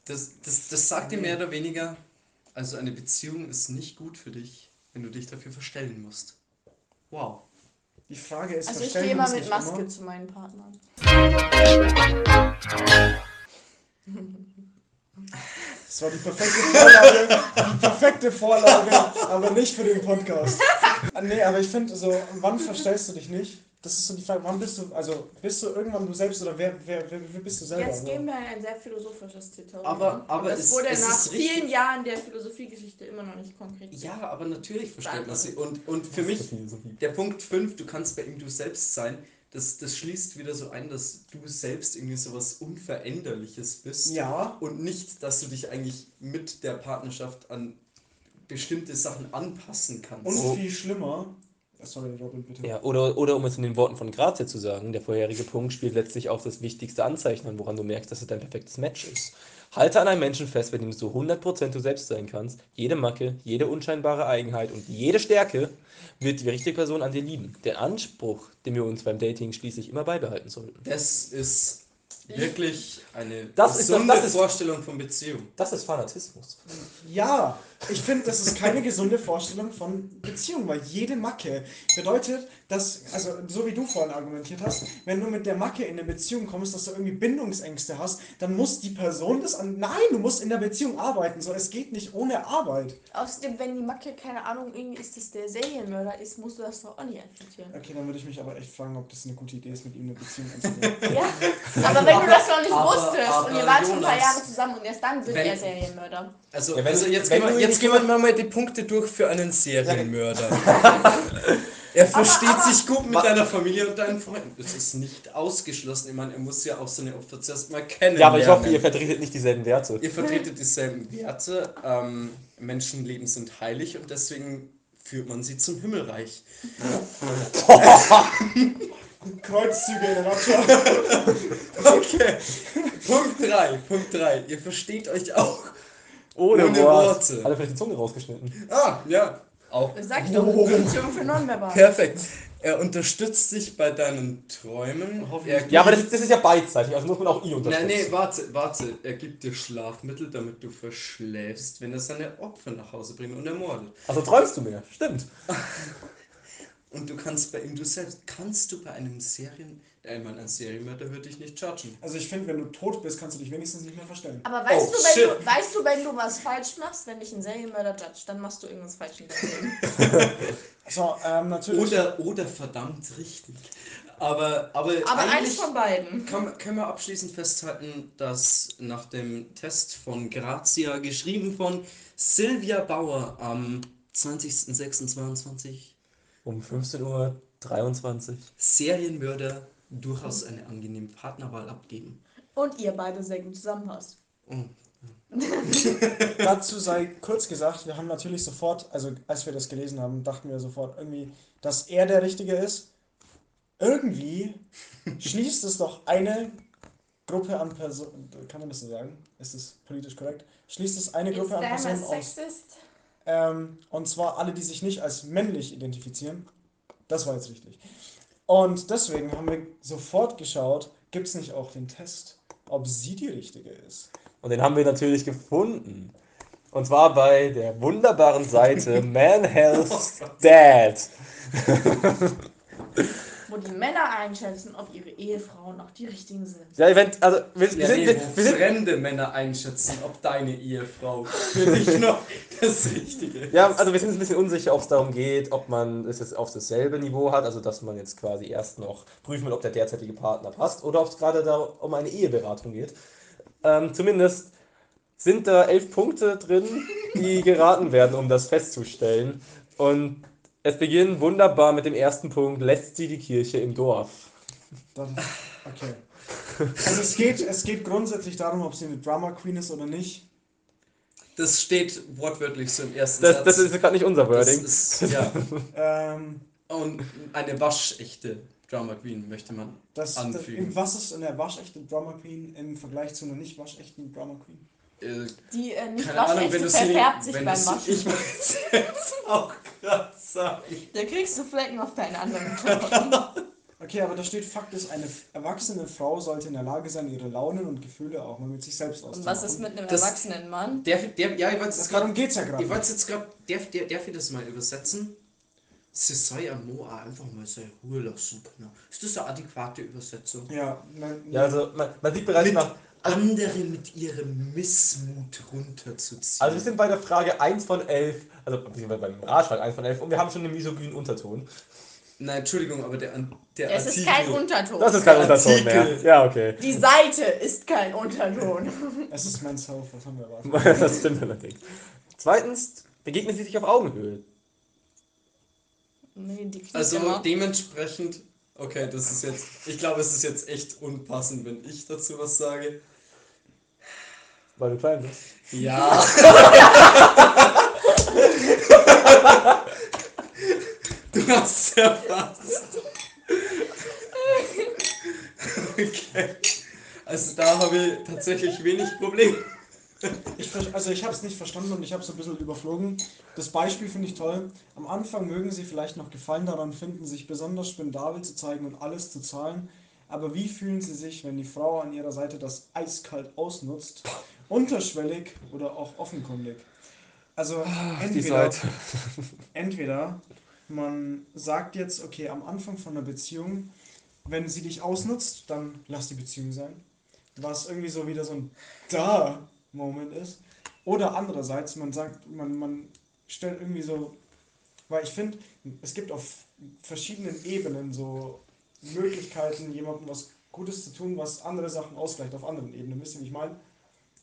Das, das, das sagt dir mehr oder weniger, also eine Beziehung ist nicht gut für dich, wenn du dich dafür verstellen musst. Wow. die Frage ist, also ich gehe immer mit Maske immer? zu meinen Partnern. <laughs> Das war die perfekte Vorlage, die perfekte Vorlage, aber nicht für den Podcast. Ah, Nee, aber ich finde so, wann verstellst du dich nicht? Das ist so die Frage, wann bist du, also bist du irgendwann du selbst oder wer, wer, wer, wer bist du selber? Jetzt gehen wir in ein sehr philosophisches Tutorial. Aber- aber es- wurde es nach ist richtig- vielen Jahren der Philosophiegeschichte immer noch nicht konkret. Ja, aber natürlich verstellt man sie. Und, und für mich, der Punkt 5, du kannst bei ihm du selbst sein, das, das schließt wieder so ein, dass du selbst irgendwie so was Unveränderliches bist. Ja, Und nicht, dass du dich eigentlich mit der Partnerschaft an bestimmte Sachen anpassen kannst. und Oh. viel schlimmer. Sorry, Robin, bitte. Ja, oder, oder um es in den Worten von Grazia zu sagen, der vorherige Punkt spielt letztlich auf das wichtigste Anzeichen an, woran du merkst, dass es dein perfektes Match ist. Halte an einem Menschen fest, bei dem du zu 100% du selbst sein kannst. Jede Macke, jede unscheinbare Eigenheit und jede Stärke wird die richtige Person an dir lieben. Der Anspruch, den wir uns beim Dating schließlich immer beibehalten sollten. Das ist wirklich eine Das ist doch- gesunde das ist- Vorstellung von Beziehung. Das ist Fanatismus. Ja, ich finde, das ist keine gesunde Vorstellung von Beziehung, weil jede Macke bedeutet, dass, also so wie du vorhin argumentiert hast, wenn du mit der Macke in eine Beziehung kommst, dass du irgendwie Bindungsängste hast, dann muss die Person das an. Nein, du musst in der Beziehung arbeiten. So, es geht nicht ohne Arbeit. Außerdem, wenn die Macke, keine Ahnung, irgendwie ist, dass der Serienmörder ist, musst du das doch auch nicht akzeptieren. Okay, dann würde ich mich aber echt fragen, ob das eine gute Idee ist, mit ihm eine Beziehung <laughs> einzugehen. Ja, aber wenn du das noch nicht aber- wusstest aber und ihr wart schon ein paar Jahre zusammen und erst dann wird wenn- er Serienmörder. Also, Ja, wenn- also jetzt, wenn gehen jetzt gehen wir mal die Punkte durch für einen Serienmörder. <laughs> er versteht aber- sich gut mit deiner Familie und deinen Freunden. Das ist nicht ausgeschlossen. Ich meine, er muss ja auch seine Opfer zuerst mal kennen. Ja, aber ich hoffe, ihr vertretet nicht dieselben Werte. Ihr vertretet dieselben Werte. Ähm, Menschenleben sind heilig und deswegen führt man sie zum Himmelreich. <laughs> <laughs> Kreuzzüge in der Nutshell. Okay. Punkt 3. Punkt 3. Ihr versteht euch auch. Ohne, Ohne Wort. Worte. Hat er vielleicht die Zunge rausgeschnitten? Ah, ja. Auch Das sag ich doch, Beziehung für Nonverbal. perfekt. Er unterstützt dich bei deinen Träumen. Er Ja, aber das, das ist ja beidseitig, also muss man auch ihn unterstützen. Nein, nee, warte, warte. Er gibt dir Schlafmittel, damit du verschläfst, wenn er seine Opfer nach Hause bringt und ermordet. Also träumst du mehr, stimmt. <laughs> und du kannst bei ihm, du selbst, kannst du bei einem Serien, meine, ein Serienmörder würde dich nicht judgen. Also ich finde, wenn du tot bist, kannst du dich wenigstens nicht mehr verstellen. Aber weißt, Oh, du, wenn shit. du, weißt du, wenn du was falsch machst, wenn dich ein Serienmörder judge, dann machst du irgendwas falsch in deinem Leben. <laughs> So, ähm, natürlich. Oder, oder verdammt richtig. Aber, aber, Aber eins eigentlich von beiden. kann, können wir abschließend festhalten, dass nach dem Test von Grazia, geschrieben von Silvia Bauer am 20.06.22, Um 15.23 Uhr. Serienmörder durchaus eine angenehme Partnerwahl abgeben. Und ihr beide sehr gut zusammenpasst. Oh. <laughs> Dazu sei kurz gesagt, wir haben natürlich sofort, also als wir das gelesen haben, dachten wir sofort irgendwie, dass er der Richtige ist. Irgendwie schließt es doch eine Gruppe an Personen, kann man das so sagen? Ist das politisch korrekt? Schließt es eine Gruppe an Personen aus. sexist? Ähm, und zwar alle, die sich nicht als männlich identifizieren. Das war jetzt richtig. Und deswegen haben wir sofort geschaut, gibt es nicht auch den Test, ob sie die Richtige ist. Und den haben wir natürlich gefunden. Und zwar bei der wunderbaren Seite <laughs> Man Health Dad. <laughs> Wo die Männer einschätzen, ob ihre Ehefrauen auch die richtigen sind. Ja, wenn, also wir, wir, Ja, sind, nee, wir, wir sind, fremde Männer einschätzen, ob deine Ehefrau für dich noch das Richtige ist. ja, also wir sind uns ein bisschen unsicher, ob es darum geht, ob man es jetzt auf dasselbe Niveau hat, also dass man jetzt quasi erst noch prüfen will, ob der derzeitige Partner passt, oder ob es gerade da um eine Eheberatung geht. Ähm, zumindest sind da elf Punkte drin, die geraten werden, um das festzustellen. Und es beginnt wunderbar mit dem ersten Punkt, lässt sie die Kirche im Dorf. Das, okay. Also es geht, es geht grundsätzlich darum, ob sie eine Drama Queen ist oder nicht. Das steht wortwörtlich so im ersten Das, Satz. das ist gerade nicht unser Das Wording. ist, ja. <laughs> Ähm, Und eine waschechte Drama Queen möchte man das, das, anfügen. was ist eine waschechte Drama Queen im Vergleich zu einer nicht waschechten Drama Queen? Äh, Die äh, nicht keine Ahnung, wenn waschechte du sie verfärbt sich wenn beim du sie, Waschen. Ich jetzt auch gerade sagen. Da kriegst du Flecken auf deinen anderen <laughs> Klamotten. Okay, aber da steht Fakt ist, eine erwachsene Frau sollte in der Lage sein, ihre Launen und Gefühle auch mal mit sich selbst Und auszumachen. was ist mit einem Das- erwachsenen Mann? Der, der, ja, ich wollte es darum geht's ja gerade. Ich wollte es jetzt gerade, darf, darf, darf ich das mal übersetzen? Sie soll am Moa einfach mal seine Ruhe lassen können. Ist das eine adäquate Übersetzung? Ja, nein, Ja, also man, man sieht bereits Mit nach. Andere mit ihrem Missmut runterzuziehen. Also wir sind bei der Frage 1 von 11, also beziehungsweise beim Ratschlag 1 von 11 und wir haben schon einen misogynen Unterton. Nein, Entschuldigung, aber der, der Es Artikel... ist kein Unterton. Das ist kein Unterton mehr. Artikel. Ja, okay. Die Seite ist kein Unterton. <laughs> es ist Men's Health, was haben wir erwartet? <laughs> Das stimmt allerdings. Zweitens, begegnen sie sich auf Augenhöhe. Nee, die Also immer. dementsprechend... Okay, das ist jetzt... Ich glaube, es ist jetzt echt unpassend, wenn ich dazu was sage. Weil du klein bist. Ja. <laughs> du hast ja fast. Okay. Also da habe ich tatsächlich wenig Probleme. Ich, also ich habe es nicht verstanden und ich habe es ein bisschen überflogen. Das Beispiel finde ich toll. Am Anfang mögen Sie vielleicht noch Gefallen daran finden, sich besonders spendabel zu zeigen und alles zu zahlen. Aber wie fühlen Sie sich, wenn die Frau an Ihrer Seite das eiskalt ausnutzt? Unterschwellig oder auch offenkundig? Also Die entweder, <laughs> entweder man sagt jetzt, okay, am Anfang von einer Beziehung, wenn sie dich ausnutzt, dann lass die Beziehung sein. Was irgendwie so wieder so ein Da-Moment ist. Oder andererseits, man sagt, man, man stellt irgendwie so, weil ich finde, es gibt auf verschiedenen Ebenen so Möglichkeiten, jemandem was Gutes zu tun, was andere Sachen ausgleicht auf anderen Ebenen. Wisst ihr, wie ich meine?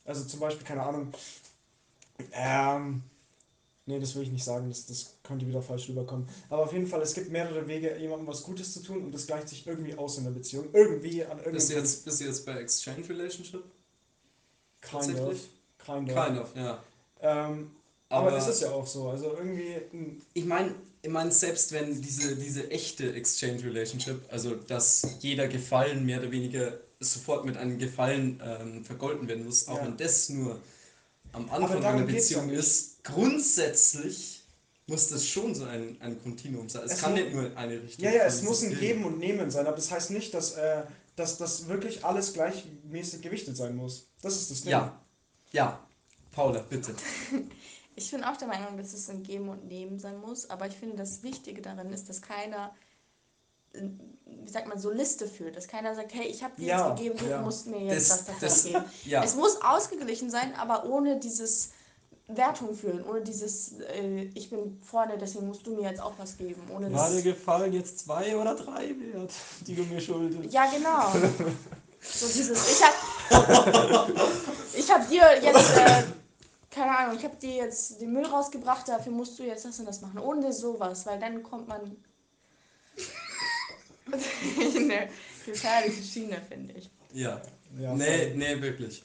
Also zum Beispiel, keine Ahnung, ähm, nee, das will ich nicht sagen, das, das könnte wieder falsch rüberkommen. Aber auf jeden Fall, es gibt mehrere Wege, jemandem was Gutes zu tun und das gleicht sich irgendwie aus in der Beziehung. Irgendwie an Bist du irgendeinem jetzt, bist du jetzt bei Exchange Relationship? Kind of. Kind of. Kind of, ja. Ähm, aber, Aber- es ist ja auch so. Also irgendwie, Ich meine, ich mein, selbst wenn diese, diese echte Exchange Relationship, also dass jeder Gefallen mehr oder weniger sofort mit einem Gefallen ähm, vergolten werden muss, auch Ja. wenn das nur am Anfang einer ja Beziehung ist, grundsätzlich muss das schon so ein, ein Kontinuum sein. Es, Es kann nicht nur eine Richtung ja, ja, von es muss ein Geben und Nehmen sein, aber das heißt nicht, dass, äh, dass das wirklich alles gleichmäßig gewichtet sein muss. Das ist das Ding. Ja, ja. Paula, bitte. <laughs> Ich bin auch der Meinung, dass es ein Geben und Nehmen sein muss, aber ich finde, das Wichtige darin ist, dass keiner, wie sagt man, so Liste führt. Dass keiner sagt, hey, ich habe dir Ja, jetzt gegeben, du ja. musst mir jetzt Das- das, das, das- geben. Ja, Es muss ausgeglichen sein, aber ohne dieses Wertung führen, ohne dieses, äh, ich bin vorne, deswegen musst du mir jetzt auch was geben. Ohne War dir gefallen jetzt zwei oder drei wert, die du mir schuldest? ja, genau. So dieses, ich hab, ich hab dir jetzt, äh, keine Ahnung, ich hab dir jetzt den Müll rausgebracht, dafür musst du jetzt das und das machen. Ohne sowas, weil dann kommt man <laughs> in eine gefährliche Schiene, finde ich. ja. Ja, Nee, nee, wirklich.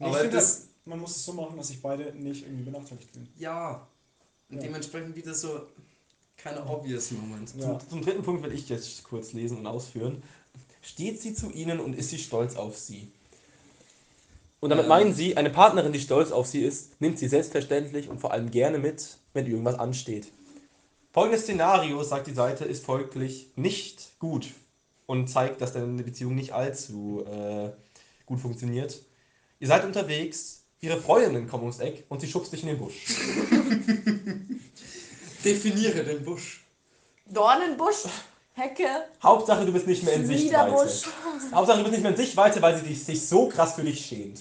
Aber ich finde, das, man muss es so machen, dass sich beide nicht irgendwie benachteiligt fühlen. ja. Und Ja. dementsprechend wieder so keine obvious Moment. Ja. Zum, zum dritten Punkt will ich jetzt kurz lesen und ausführen. Steht sie zu ihnen und ist sie stolz auf sie? Und damit meinen sie, eine Partnerin, die stolz auf sie ist, nimmt sie selbstverständlich und vor allem gerne mit, wenn irgendwas ansteht. Folgendes Szenario, sagt die Seite, ist folglich nicht gut und zeigt, dass deine Beziehung nicht allzu äh, gut funktioniert. Ihr seid unterwegs, ihre Freundinnen kommen ums Eck und sie schubst dich in den Busch. <laughs> Definiere den Busch. Dornenbusch, Hecke, Hauptsache, du bist nicht mehr in Sichtweite. <laughs> Hauptsache, du bist nicht mehr in Sichtweite, weil sie dich, sich so krass für dich schämt.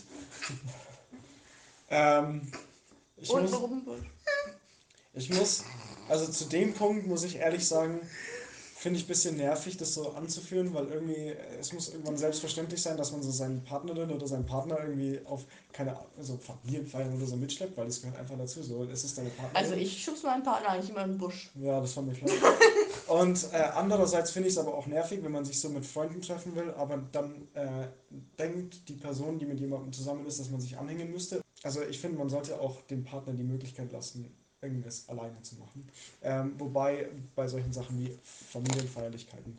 Ähm, ich, und muss, ich muss, also zu dem Punkt muss ich ehrlich sagen, finde ich ein bisschen nervig, das so anzuführen, weil irgendwie, äh, es muss irgendwann selbstverständlich sein, dass man so seinen Partnerin oder seinen Partner irgendwie auf keine also Familienfeiern oder so mitschleppt, weil das gehört einfach dazu. So, es ist deine Partnerin. Also ich schub's meinen Partner eigentlich immer in den Busch. Ja, das war mir klar. Und äh, andererseits finde ich es aber auch nervig, wenn man sich so mit Freunden treffen will, aber dann äh, denkt die Person, die mit jemandem zusammen ist, dass man sich anhängen müsste. Also ich finde, man sollte auch dem Partner die Möglichkeit lassen, irgendwas alleine zu machen. Ähm, wobei bei solchen Sachen wie Familienfeierlichkeiten.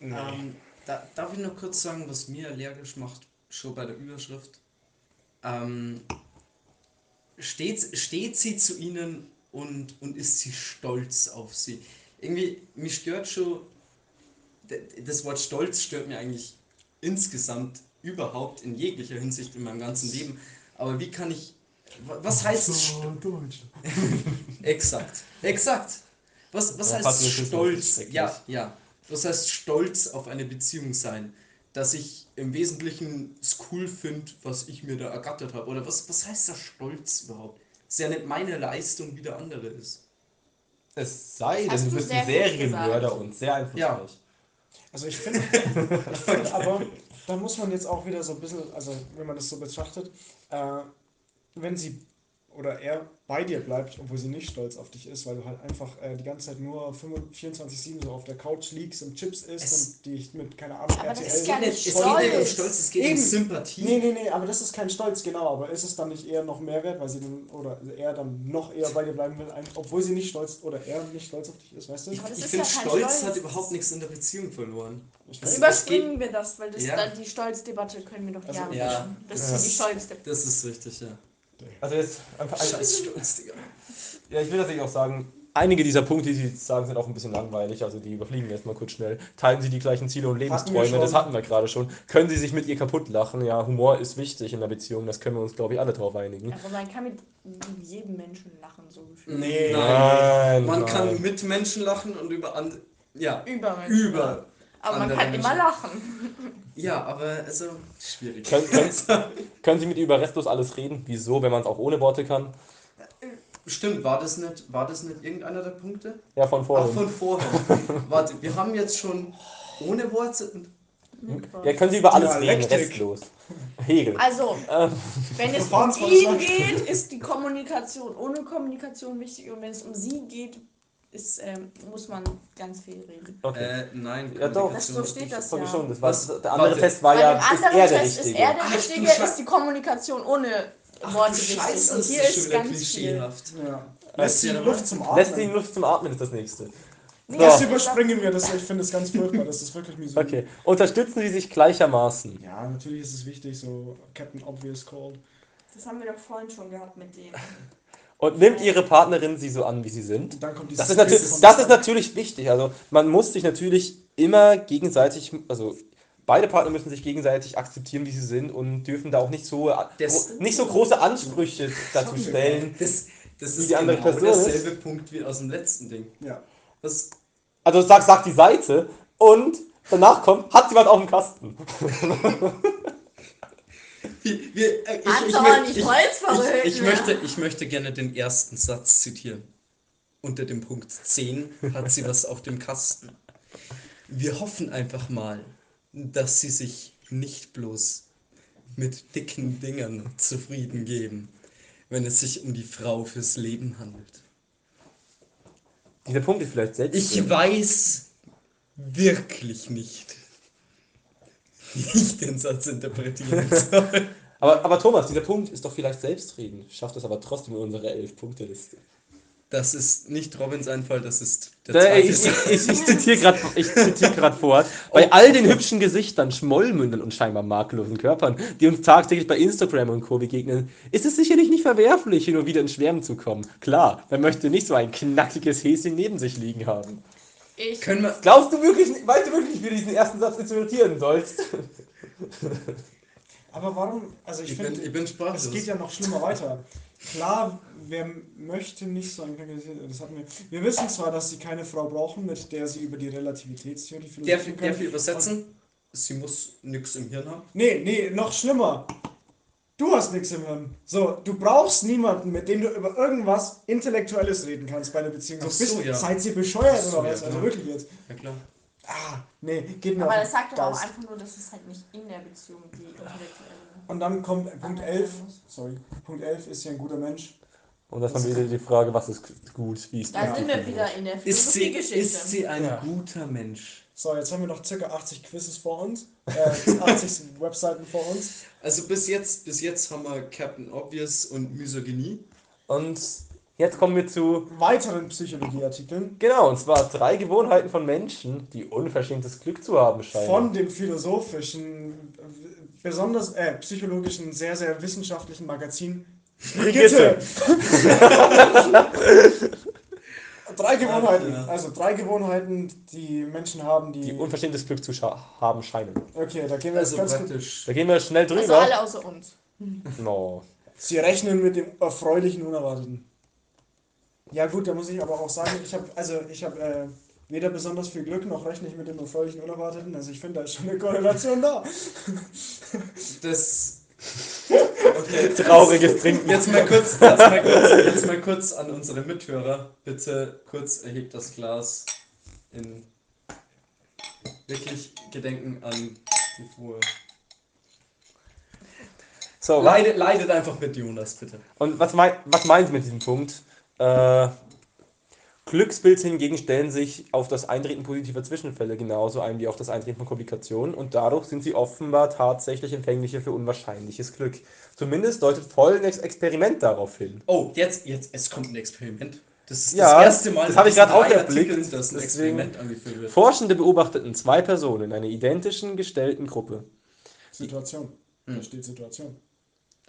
Ähm, da, darf ich noch kurz sagen, was mir allergisch macht, schon bei der Überschrift? Ähm, steht, steht sie zu ihnen und, und ist sie stolz auf sie? Irgendwie, mich stört schon, das Wort stolz stört mir eigentlich insgesamt überhaupt in jeglicher Hinsicht in meinem ganzen Leben. Aber wie kann ich, was heißt st- Deutsch. <laughs> Exakt, exakt. Was, was Ja, heißt stolz? Ja, ja. Was heißt stolz auf eine Beziehung sein? Dass ich im Wesentlichen es cool finde, was ich mir da ergattert habe. Oder was, was heißt da stolz überhaupt? Das ist ja nicht meine Leistung, wie der andere ist. Es sei denn, du du bist ein Serienmörder und sehr einflussreich. Also ich finde, ich find <laughs> aber, da muss man jetzt auch wieder so ein bisschen, also wenn man das so betrachtet, äh, wenn sie oder er bei dir bleibt, obwohl sie nicht stolz auf dich ist, weil du halt einfach äh, die ganze Zeit nur 24-7 so auf der Couch liegst und Chips isst Es- und dich mit, keine Ahnung, Aber das RTL... ist ja nicht es geht nicht um Stolz. Stolz, es geht um Eben. Sympathie. Nee, nee, nee, aber das ist kein Stolz, genau. Aber ist es dann nicht eher noch Mehrwert, weil sie dann, oder er dann noch eher bei dir bleiben will, obwohl sie nicht stolz, oder er nicht stolz auf dich ist, weißt du? Ich, das ich finde, ja Stolz, Stolz. hat überhaupt nichts in der Beziehung verloren. Ich Das- Überspringen wir das, weil das Ja. dann die Stolzdebatte können wir doch Also, gerne ja. machen. Das Ja. ist die Stolzdebatte. Das ist richtig, ja. Also jetzt einfach Scheiß Stolz, Digga. Ja, ich will tatsächlich auch sagen, einige dieser Punkte, die Sie sagen, sind auch ein bisschen langweilig. Also die überfliegen wir jetzt mal kurz schnell. Teilen Sie die gleichen Ziele und Lebensträume, das hatten wir gerade schon. Können Sie sich mit ihr kaputt lachen? Ja, Humor ist wichtig in der Beziehung, das können wir uns, glaube ich, alle drauf einigen. Aber man kann mit jedem Menschen lachen, so gefühlt. Nee. Nein, Man nein. kann mit Menschen lachen und über andere. Ja, Über Menschen. über. Aber man kann immer Menschen. lachen. Ja, aber also schwierig. Können, können, <laughs> können Sie mit ihr über restlos alles reden? Wieso, wenn man es auch ohne Worte kann? Stimmt, war das nicht, war das nicht irgendeiner der Punkte? Ja, von Ach, vorhin. von <laughs> vorher. Warte, wir haben jetzt schon ohne Worte. und- ja, können Sie über alles reden, Dialektik. restlos. Hegel. Also, Ähm, wenn es um ihn geht, ist die Kommunikation ohne Kommunikation wichtig. Und wenn es um sie geht, ist, ähm, muss man ganz viel reden. okay. Äh, nein. Ja, doch. Das, so steht das Sag ja. schon, das war, Was? der andere Warte. Test war Bei ja, ist er der Test ist Richtige. er der Ach, Richtige, Schei- ist die Kommunikation ohne Ach, Worte wichtig. Scheiße, Und das hier ist ist ganz viel. klischeehaft. Ja. Weißt Lässt die ja, Luft zum Atmen. Lässt ihn Luft zum Atmen ist das nächste. Nee, So. Das überspringen wir, das, ich finde es ganz furchtbar, das ist wirklich so. Okay. Unterstützen Sie sich gleichermaßen. Ja, natürlich ist es wichtig, so Captain Obvious called. Das haben wir doch vorhin schon gehabt mit dem. <laughs> Und nimmt Ihre Partnerin Sie so an, wie sie sind. Und dann kommt Das ist, natürlich, das ist natürlich wichtig. Also man muss sich natürlich immer gegenseitig, also beide Partner müssen sich gegenseitig akzeptieren, wie sie sind und dürfen da auch nicht so, Das- nicht so große Ansprüche dazu stellen. Das, das Wie ist die andere genau Person ist. derselbe Punkt wie aus dem letzten Ding. Ja. Das, Also sagt, sagt die Seite und danach kommt, hat sie was auf dem Kasten. <laughs> wir, wir, äh, ich, ich, ich, ich, ich, ne? möchte, ich möchte gerne den ersten Satz zitieren. Unter dem Punkt 10 hat sie was auf dem Kasten. Wir hoffen einfach mal, dass sie sich nicht bloß mit dicken Dingern zufrieden geben, wenn es sich um die Frau fürs Leben handelt. Dieser Punkt ist vielleicht selbst. Ich weiß wirklich nicht, wie ich den Satz interpretieren <laughs> soll. Aber, aber Thomas, dieser Punkt ist doch vielleicht selbstredend, schafft es aber trotzdem in unsere 11-Punkte-Liste. Das ist nicht Robins Einfall, das ist der Da, zweite ich, ich, ich, zitiere gerade zitier fort. <laughs> Bei all den hübschen Gesichtern, Schmollmündern und scheinbar makellosen Körpern, die uns tagtäglich bei Instagram und Co. begegnen, ist es sicherlich nicht verwerflich, hin und wieder ins Schwärmen zu kommen. Klar, wer möchte nicht so ein knackiges Häschen neben sich liegen haben? Ich. Können wir, Glaubst du wirklich, weißt du wirklich wie du diesen ersten Satz interpretieren sollst? <laughs> Aber warum, also ich, ich, finde, bin, ich bin es sprachlos. geht ja noch schlimmer weiter. Klar, wer möchte nicht so ein das hatten wir. Wir wissen zwar, dass sie keine Frau brauchen, mit der sie über die Relativitätstheorie philosophieren können. darf ich übersetzen? Sie muss nichts im Hirn haben. Nee, nee, noch schlimmer. Du hast nichts im Hirn. So, du brauchst niemanden, mit dem du über irgendwas Intellektuelles reden kannst bei einer Beziehung. Ach So, bist, ja. Seid ihr bescheuert so, oder ja, was? Also klar. wirklich jetzt. Ja klar. Ah, nee, geht mir Aber das sagt doch auch einfach nur, dass es halt nicht in der Beziehung die intellektuelle. Und dann kommt Punkt Ah, 11. muss. Sorry. Punkt 11 ist ja ein guter Mensch. Und das haben wir wieder die Frage, was ist gut, wie ist Da sind wir wieder in der Ist sie, Philosophiegeschichte. ist sie ein Ja. guter Mensch? So, jetzt haben wir noch circa 80 Quizzes vor uns. Äh, 80 <laughs> Webseiten vor uns. Also bis jetzt, bis jetzt haben wir Captain Obvious und Misogynie. Und jetzt kommen wir zu Weiteren Psychologieartikeln Genau, und zwar drei Gewohnheiten von Menschen, die unverschämtes Glück zu haben scheinen. von dem philosophischen, besonders äh, psychologischen, sehr, sehr wissenschaftlichen Magazin Brigitte. <laughs> drei Gewohnheiten. Also drei Gewohnheiten, die Menschen haben, die. Die unverschämtes Glück zu scha- haben scheinen. okay, da gehen wir jetzt Also ganz gut. praktisch. Da gehen wir schnell Also drüber. alle außer uns. no. Sie rechnen mit dem erfreulichen Unerwarteten. Ja gut, da muss ich aber auch sagen, ich habe also ich habe äh, weder besonders viel Glück noch rechne ich mit dem erfreulichen Unerwarteten. Also ich finde da ist schon eine Korrelation da. Das. Okay. Trauriges Trinken. Jetzt mal kurz, jetzt mal kurz, jetzt mal kurz an unsere Mithörer. Bitte kurz erhebt das Glas in wirklich Gedenken an die frohe. So, Leidet, leidet einfach mit Jonas, bitte. und was, mein, was meinen Sie mit diesem Punkt? Äh, Glückspilze hingegen stellen sich auf das Eintreten positiver Zwischenfälle genauso ein wie auf das Eintreten von Komplikationen und dadurch sind sie offenbar tatsächlich empfänglicher für unwahrscheinliches Glück. Zumindest deutet folgendes Experiment darauf hin. Oh, jetzt, jetzt, es kommt ein Experiment. Das ist Ja, das erste Mal das habe ich gerade auch erblickt. Artikeln, dass ein Deswegen- Experiment angeführt wird. Forschende beobachteten zwei Personen in einer identischen gestellten Gruppe. Situation. Da Hm. steht Situation.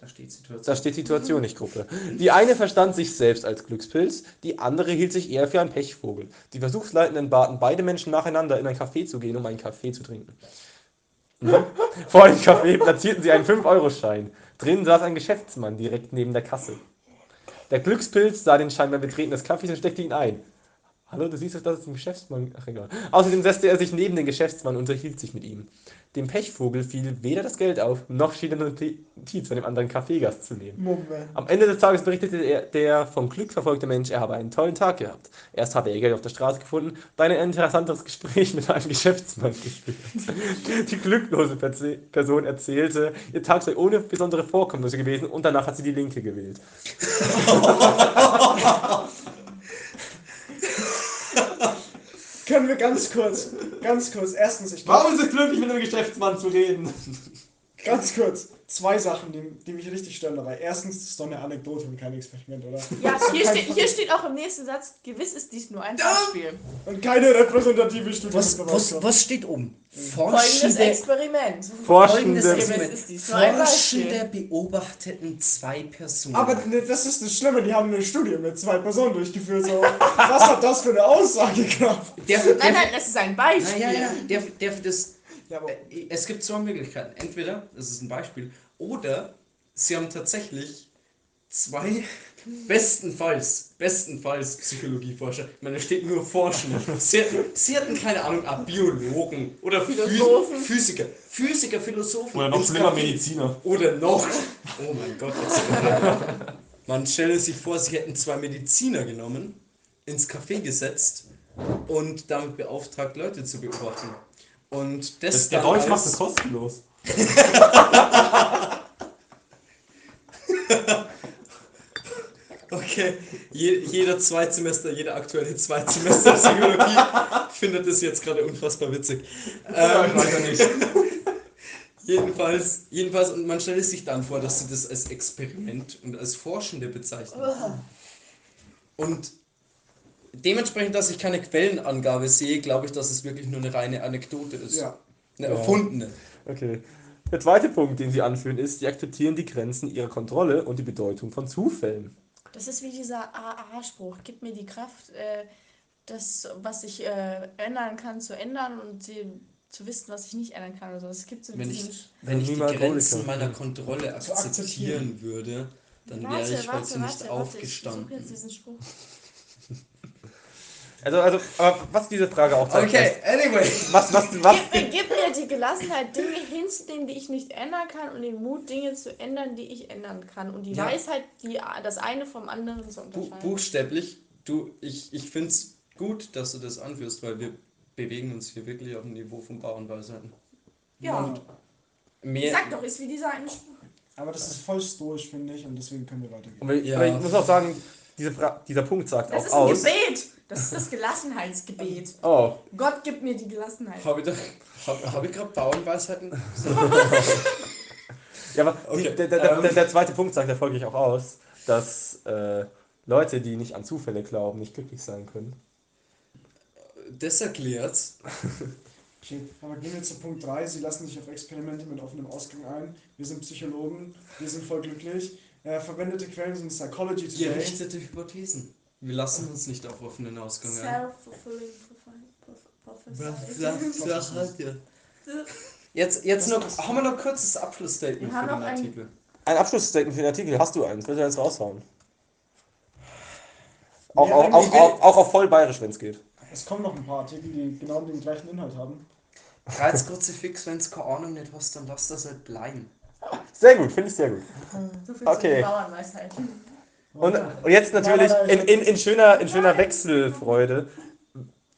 Da steht Situation. Da steht Situation, nicht Gruppe. Die eine verstand sich selbst als Glückspilz, die andere hielt sich eher für einen Pechvogel. Die Versuchsleitenden baten beide Menschen nacheinander in ein Café zu gehen, um einen Kaffee zu trinken. <laughs> Vor dem Café platzierten sie einen 5-Euro-Schein. Drinnen saß ein Geschäftsmann direkt neben der Kasse. Der Glückspilz sah den scheinbar Betreten des Kaffees und steckte ihn ein. Hallo, du siehst doch, das ist ein Geschäftsmann. Ach, egal. Außerdem setzte er sich neben den Geschäftsmann und unterhielt sich mit ihm. Dem Pechvogel fiel weder das Geld auf, noch schien eine Notiz von dem anderen Kaffeegast zu nehmen. Moment. Am Ende des Tages berichtete er, der vom Glück verfolgte Mensch, er habe einen tollen Tag gehabt. Erst habe er Geld auf der Straße gefunden, dann ein interessantes Gespräch <laughs> mit einem Geschäftsmann geführt. Die glücklose Person erzählte, ihr Tag sei ohne besondere Vorkommnisse gewesen und danach hat sie die Linke gewählt. <laughs> Können wir ganz kurz, ganz kurz. Erstens, ich glaube, ist es glücklich, mit einem Geschäftsmann zu reden? ganz kurz. Zwei Sachen, die, die mich richtig stören dabei. Erstens, das ist doch eine Anekdote und kein Experiment, oder? Ja, <laughs> hier steht, hier steht auch im nächsten Satz, gewiss ist dies nur ein Beispiel. Und keine repräsentative Studie. Was, was, was steht oben? Folgendes Experiment. Folgendes Forschende, Experiment. Forschende beobachteten zwei Personen. Aber ne, das ist das Schlimme, die haben eine Studie mit zwei Personen durchgeführt. So. Was hat das für eine Aussagekraft? der, Nein, nein, das ist ein Beispiel. Ja, ja, ja. Der, der, das, Ja, aber Äh, Es gibt zwei Möglichkeiten. Entweder, das ist ein Beispiel, oder sie haben tatsächlich zwei <laughs> bestenfalls, bestenfalls Psychologieforscher. Ich meine, da steht nur Forschen. Sie, sie hatten keine Ahnung, ah, Biologen oder Philosophen. Phy- Physiker. Physiker, Philosophen. Oder noch schlimmer, Mediziner. Oder noch. Oh mein Gott. Man stelle sich vor, sie hätten zwei Mediziner genommen, ins Café gesetzt und damit beauftragt, Leute zu beobachten. Und das Das, der Deutsch macht es kostenlos. <laughs> Okay, Je, jeder Zweitsemester, jeder aktuelle Zweitsemester Psychologie <laughs> findet das jetzt gerade unfassbar witzig. <laughs> Ähm, jedenfalls, jedenfalls, und man stellt sich dann vor, dass sie das als Experiment und als Forschende bezeichnen. Und dementsprechend, dass ich keine Quellenangabe sehe, glaube ich, dass es wirklich nur eine reine Anekdote ist. ja. Eine Ja. erfundene. Okay. Der zweite Punkt, den sie anführen, ist, sie akzeptieren die Grenzen ihrer Kontrolle und die Bedeutung von Zufällen. Das ist wie dieser AA-Spruch. Gib mir die Kraft, äh, das, was ich äh, ändern kann, zu ändern und die, zu wissen, was ich nicht ändern kann. Oder so. Es gibt so Wenn ich, wenn ich die Grenzen meiner Kontrolle akzeptieren. würde, dann wäre Warte, ich warte, heute nicht warte, warte. Ich suche aufgestanden. jetzt diesen Spruch. Also, also, aber was diese Frage auch zeigt, Okay, anyway. ist, was, was, was, Gib, mir- gib mir die Gelassenheit, Dinge hinzunehmen, die ich nicht ändern kann und den Mut, Dinge zu ändern, die ich ändern kann. Und die Ja. Weisheit, die, das eine vom anderen zu Bu unterscheiden. buchstäblich, du, ich, ich finde es gut, dass du das anführst, weil wir bewegen uns hier wirklich auf dem Niveau von Bauernweisheiten. Ja, Mehr, sag doch, ist wie dieser eine Spruch. Aber das ist voll stoisch, finde ich, und deswegen können wir weitergehen. aber ich, Ja. aber ich muss auch sagen, diese Fra dieser Punkt sagt Das ist auch ein aus. Gebet. Das ist das Gelassenheitsgebet. Oh, Gott gibt mir die Gelassenheit. habe ich, hab, hab ich gerade Bauernweisheiten? ja, aber die, Okay, der, der, ähm. der, der zweite Punkt sagt ja folglich auch aus, dass äh, Leute, die nicht an Zufälle glauben, nicht glücklich sein können. Das erklärt's. Okay, aber gehen wir zu Punkt 3. Sie lassen sich auf Experimente mit offenem Ausgang ein. Wir sind Psychologen, wir sind voll glücklich. Äh, verwendete Quellen sind Psychology Today. Gerichtete Hypothesen. Wir lassen uns nicht auf offenen Ausgang ein. Self-fulfilling Ja. Jetzt, jetzt noch, haben wir noch ein kurzes Abschlussstatement für den Artikel. Ein Abschlussstatement für den Artikel, hast du eins? Willst du eins raushauen? Auch, Ja, auch, auch, auch, auch auf voll bayerisch, wenn es geht. Es kommen noch ein paar Artikel, die genau den gleichen Inhalt haben. Kreuzkruzifix, wenn du keine Ahnung nicht hast, dann lass das halt bleiben. Sehr gut, finde ich sehr gut. So viel Okay. zu den Bauernweisheit. Und, und jetzt natürlich in, in, in, schöner, in schöner Wechselfreude.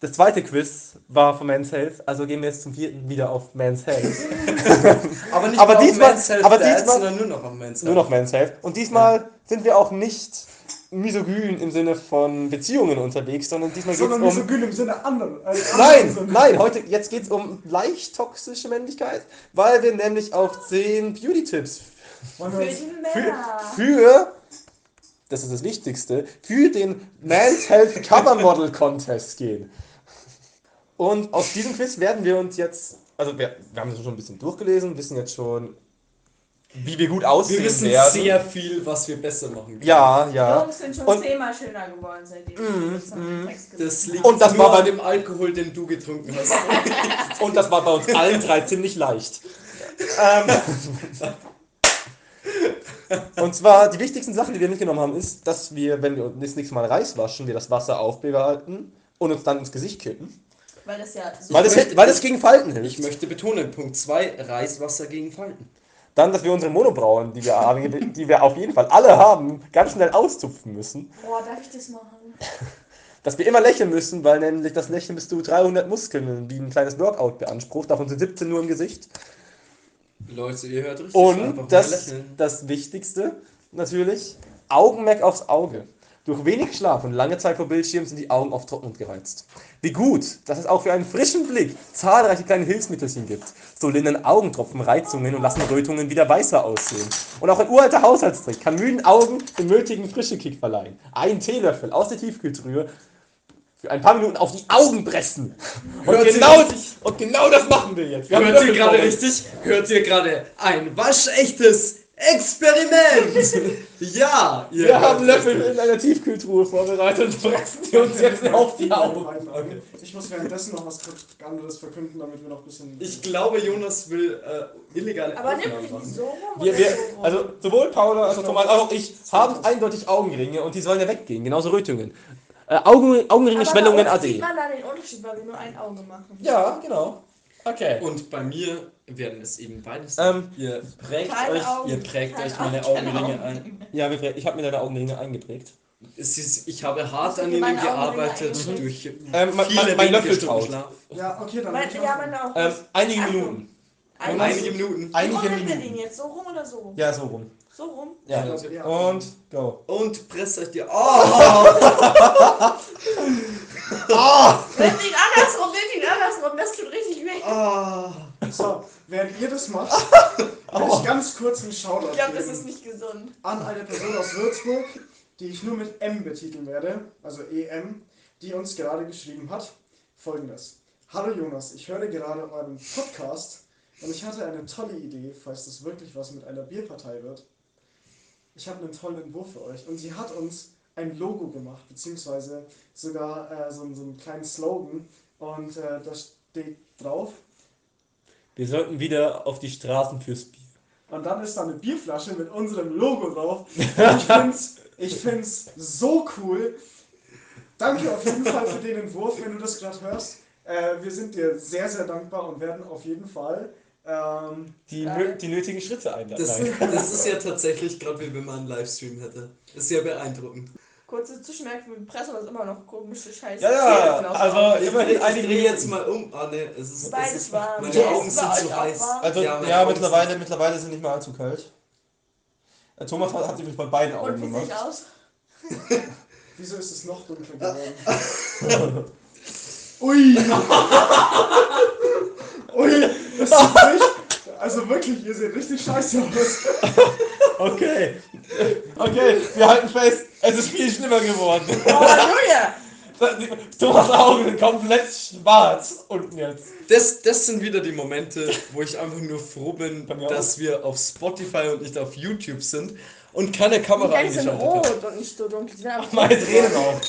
Das zweite Quiz war von Men's Health, also gehen wir jetzt zum vierten wieder auf Men's Health. <laughs> Aber nicht Aber diesmal- Men's Health aber diesmal- sondern nur noch auf Men's Nur Health. noch Men's Health. Und diesmal sind wir auch nicht misogyn im Sinne von Beziehungen unterwegs, sondern diesmal geht es um. gut im Sinne anderen. Äh, Nein, nein, heute, jetzt geht es um leicht toxische Männlichkeit, weil wir nämlich auf 10 Beauty-Tipps Für Männer. für, das ist das Wichtigste, für den Men's Health Cover Model Contest gehen. Und aus diesem Quiz werden wir uns jetzt, also wir, wir haben es schon ein bisschen durchgelesen, wissen jetzt schon, wie wir gut aussehen Wir wissen werden. sehr viel, was wir besser machen können. ja, Die ja. Jungs sind schon Und- zehnmal schöner geworden, seitdem Mm, Text Das liegt Und das nur war bei- dem Alkohol, den du getrunken hast. <laughs> Und das war bei uns allen drei ziemlich leicht. Ähm, <laughs> und zwar die wichtigsten Sachen, die wir mitgenommen haben, ist, dass wir, wenn wir das nächste Mal Reis waschen, wir das Wasser aufbewahren und uns dann ins Gesicht kippen. Weil das ja so Weil das, möchte- weil das gegen Falten Ich hilft. möchte betonen, Punkt 2, Reiswasser gegen Falten. Dann, dass wir unsere Monobrauen, die wir, haben, <laughs> die wir auf jeden Fall alle haben, ganz schnell auszupfen müssen. Boah, darf ich das machen? <laughs> Dass wir immer lächeln müssen, weil nämlich das Lächeln bis zu 300 Muskeln wie ein kleines Workout beansprucht. Davon sind 17 nur im Gesicht. Leute, ihr hört richtig. Und das, das Wichtigste natürlich, Augenmerk aufs Auge. Durch wenig Schlaf und lange Zeit vor Bildschirm sind die Augen oft trocken und gereizt. Wie gut, dass es auch für einen frischen Blick zahlreiche kleine Hilfsmittelchen gibt. So lindern Augentropfen Reizungen und lassen Rötungen wieder weißer aussehen. Und auch ein uralter Haushaltstrick kann müden Augen den nötigen Frischekick verleihen. Ein Teelöffel aus der Tiefkühltruhe für ein paar Minuten auf die Augen pressen. Und Hört genau, und genau das machen wir jetzt. Wir haben Hört ihr gerade richtig? Hört ihr gerade ein waschechtes Experiment! <laughs> ja, ihr Wir haben Löffel in einer Tiefkühltruhe vorbereitet und fressen die uns jetzt auf die <laughs> Augen. Ich muss währenddessen noch was anderes verkünden, damit wir noch ein bisschen. Ich glaube, Jonas will äh, illegale Aber nimm Aufnahmen machen. so rum Wir, also sowohl Paula als auch Thomas als auch ich haben eindeutig Augenringe und die sollen ja weggehen, genauso Rötungen. Äh, Augen, Augenringe, Schwellungen, uns sieht AD. man da den Unterschied, weil wir nur ein Auge machen. Ja, genau. Okay. Und bei mir werden es eben beides. Ähm, ihr prägt Keine euch, Augen. ihr prägt euch meine Augenringe Augen. ein. Ja, wir- ich habe mir deine Augenringe eingeprägt. Es ist, ich habe hart an ihnen gearbeitet durch Ähm, mein, viele mein, Löffel Stunden. Schlaf. Ja, okay, dann. Mein, ja, meine auch. Ähm, einige. Minuten. Ein- Einige Minuten. Wie Einige rum nimmt ihr den Minuten. jetzt? So rum oder so rum? Ja, so rum. So rum? Ja. Ich glaub, ja. Und go. Und presst euch die. Oh! <laughs> <laughs> Nimm ihn andersrum, nimm ihn andersrum, das tut richtig weh. oh. So, während ihr das macht, <laughs> will ich ganz kurz einen Shoutout Ich glaube, das geben ist nicht gesund. an eine Person aus Würzburg, die ich nur mit M betiteln werde, also EM, die uns gerade geschrieben hat. Folgendes. Hallo Jonas, ich höre gerade euren Podcast und ich hatte eine tolle Idee, falls das wirklich was mit einer Bierpartei wird. Ich habe einen tollen Entwurf für euch und sie hat uns ein Logo gemacht, beziehungsweise sogar äh, so, so einen kleinen Slogan und äh, da steht drauf, Wir sollten wieder auf die Straßen fürs Bier. Und dann ist da eine Bierflasche mit unserem Logo drauf. Und ich find's, ich find's so cool. Danke auf jeden Fall für den Entwurf, wenn du das gerade hörst. Äh, wir sind dir sehr, sehr dankbar und werden auf jeden Fall. Ähm, Die, nö- die nötigen Schritte einleiten. Das, das ist ja <laughs> tatsächlich gerade wie wenn man einen Livestream hätte. Das ist sehr beeindruckend. Kurze Zwischenmerkung, wir pressen uns immer noch komische Scheiße. Ja, ja, also Ich, immerhin ich einige drehe jetzt mal um. Ah ne, es ist. Es Beides ist warm. meine Ja, Augen ist sind zu heiß. Also, Ja, ja, meine Augen mittlerweile, mittlerweile sind nicht mehr allzu kalt. Äh, Thomas hat, hat sich bei beiden Augen Und wie ich gemacht. aus? <laughs> wieso ist es noch dunkler <laughs> geworden? Ui! Ui! Das sieht nicht. Also wirklich, ihr seht richtig scheiße aus. Okay. Okay, wir halten fest, es ist viel schlimmer geworden. Halleluja! Thomas Augen komplett schwarz unten jetzt. Das, das sind wieder die Momente, wo ich einfach nur froh bin, dass wir auf Spotify und nicht auf YouTube sind und keine Kamera eingeschaltet haben. rot und nicht so dunkel. Meine Tränen auch.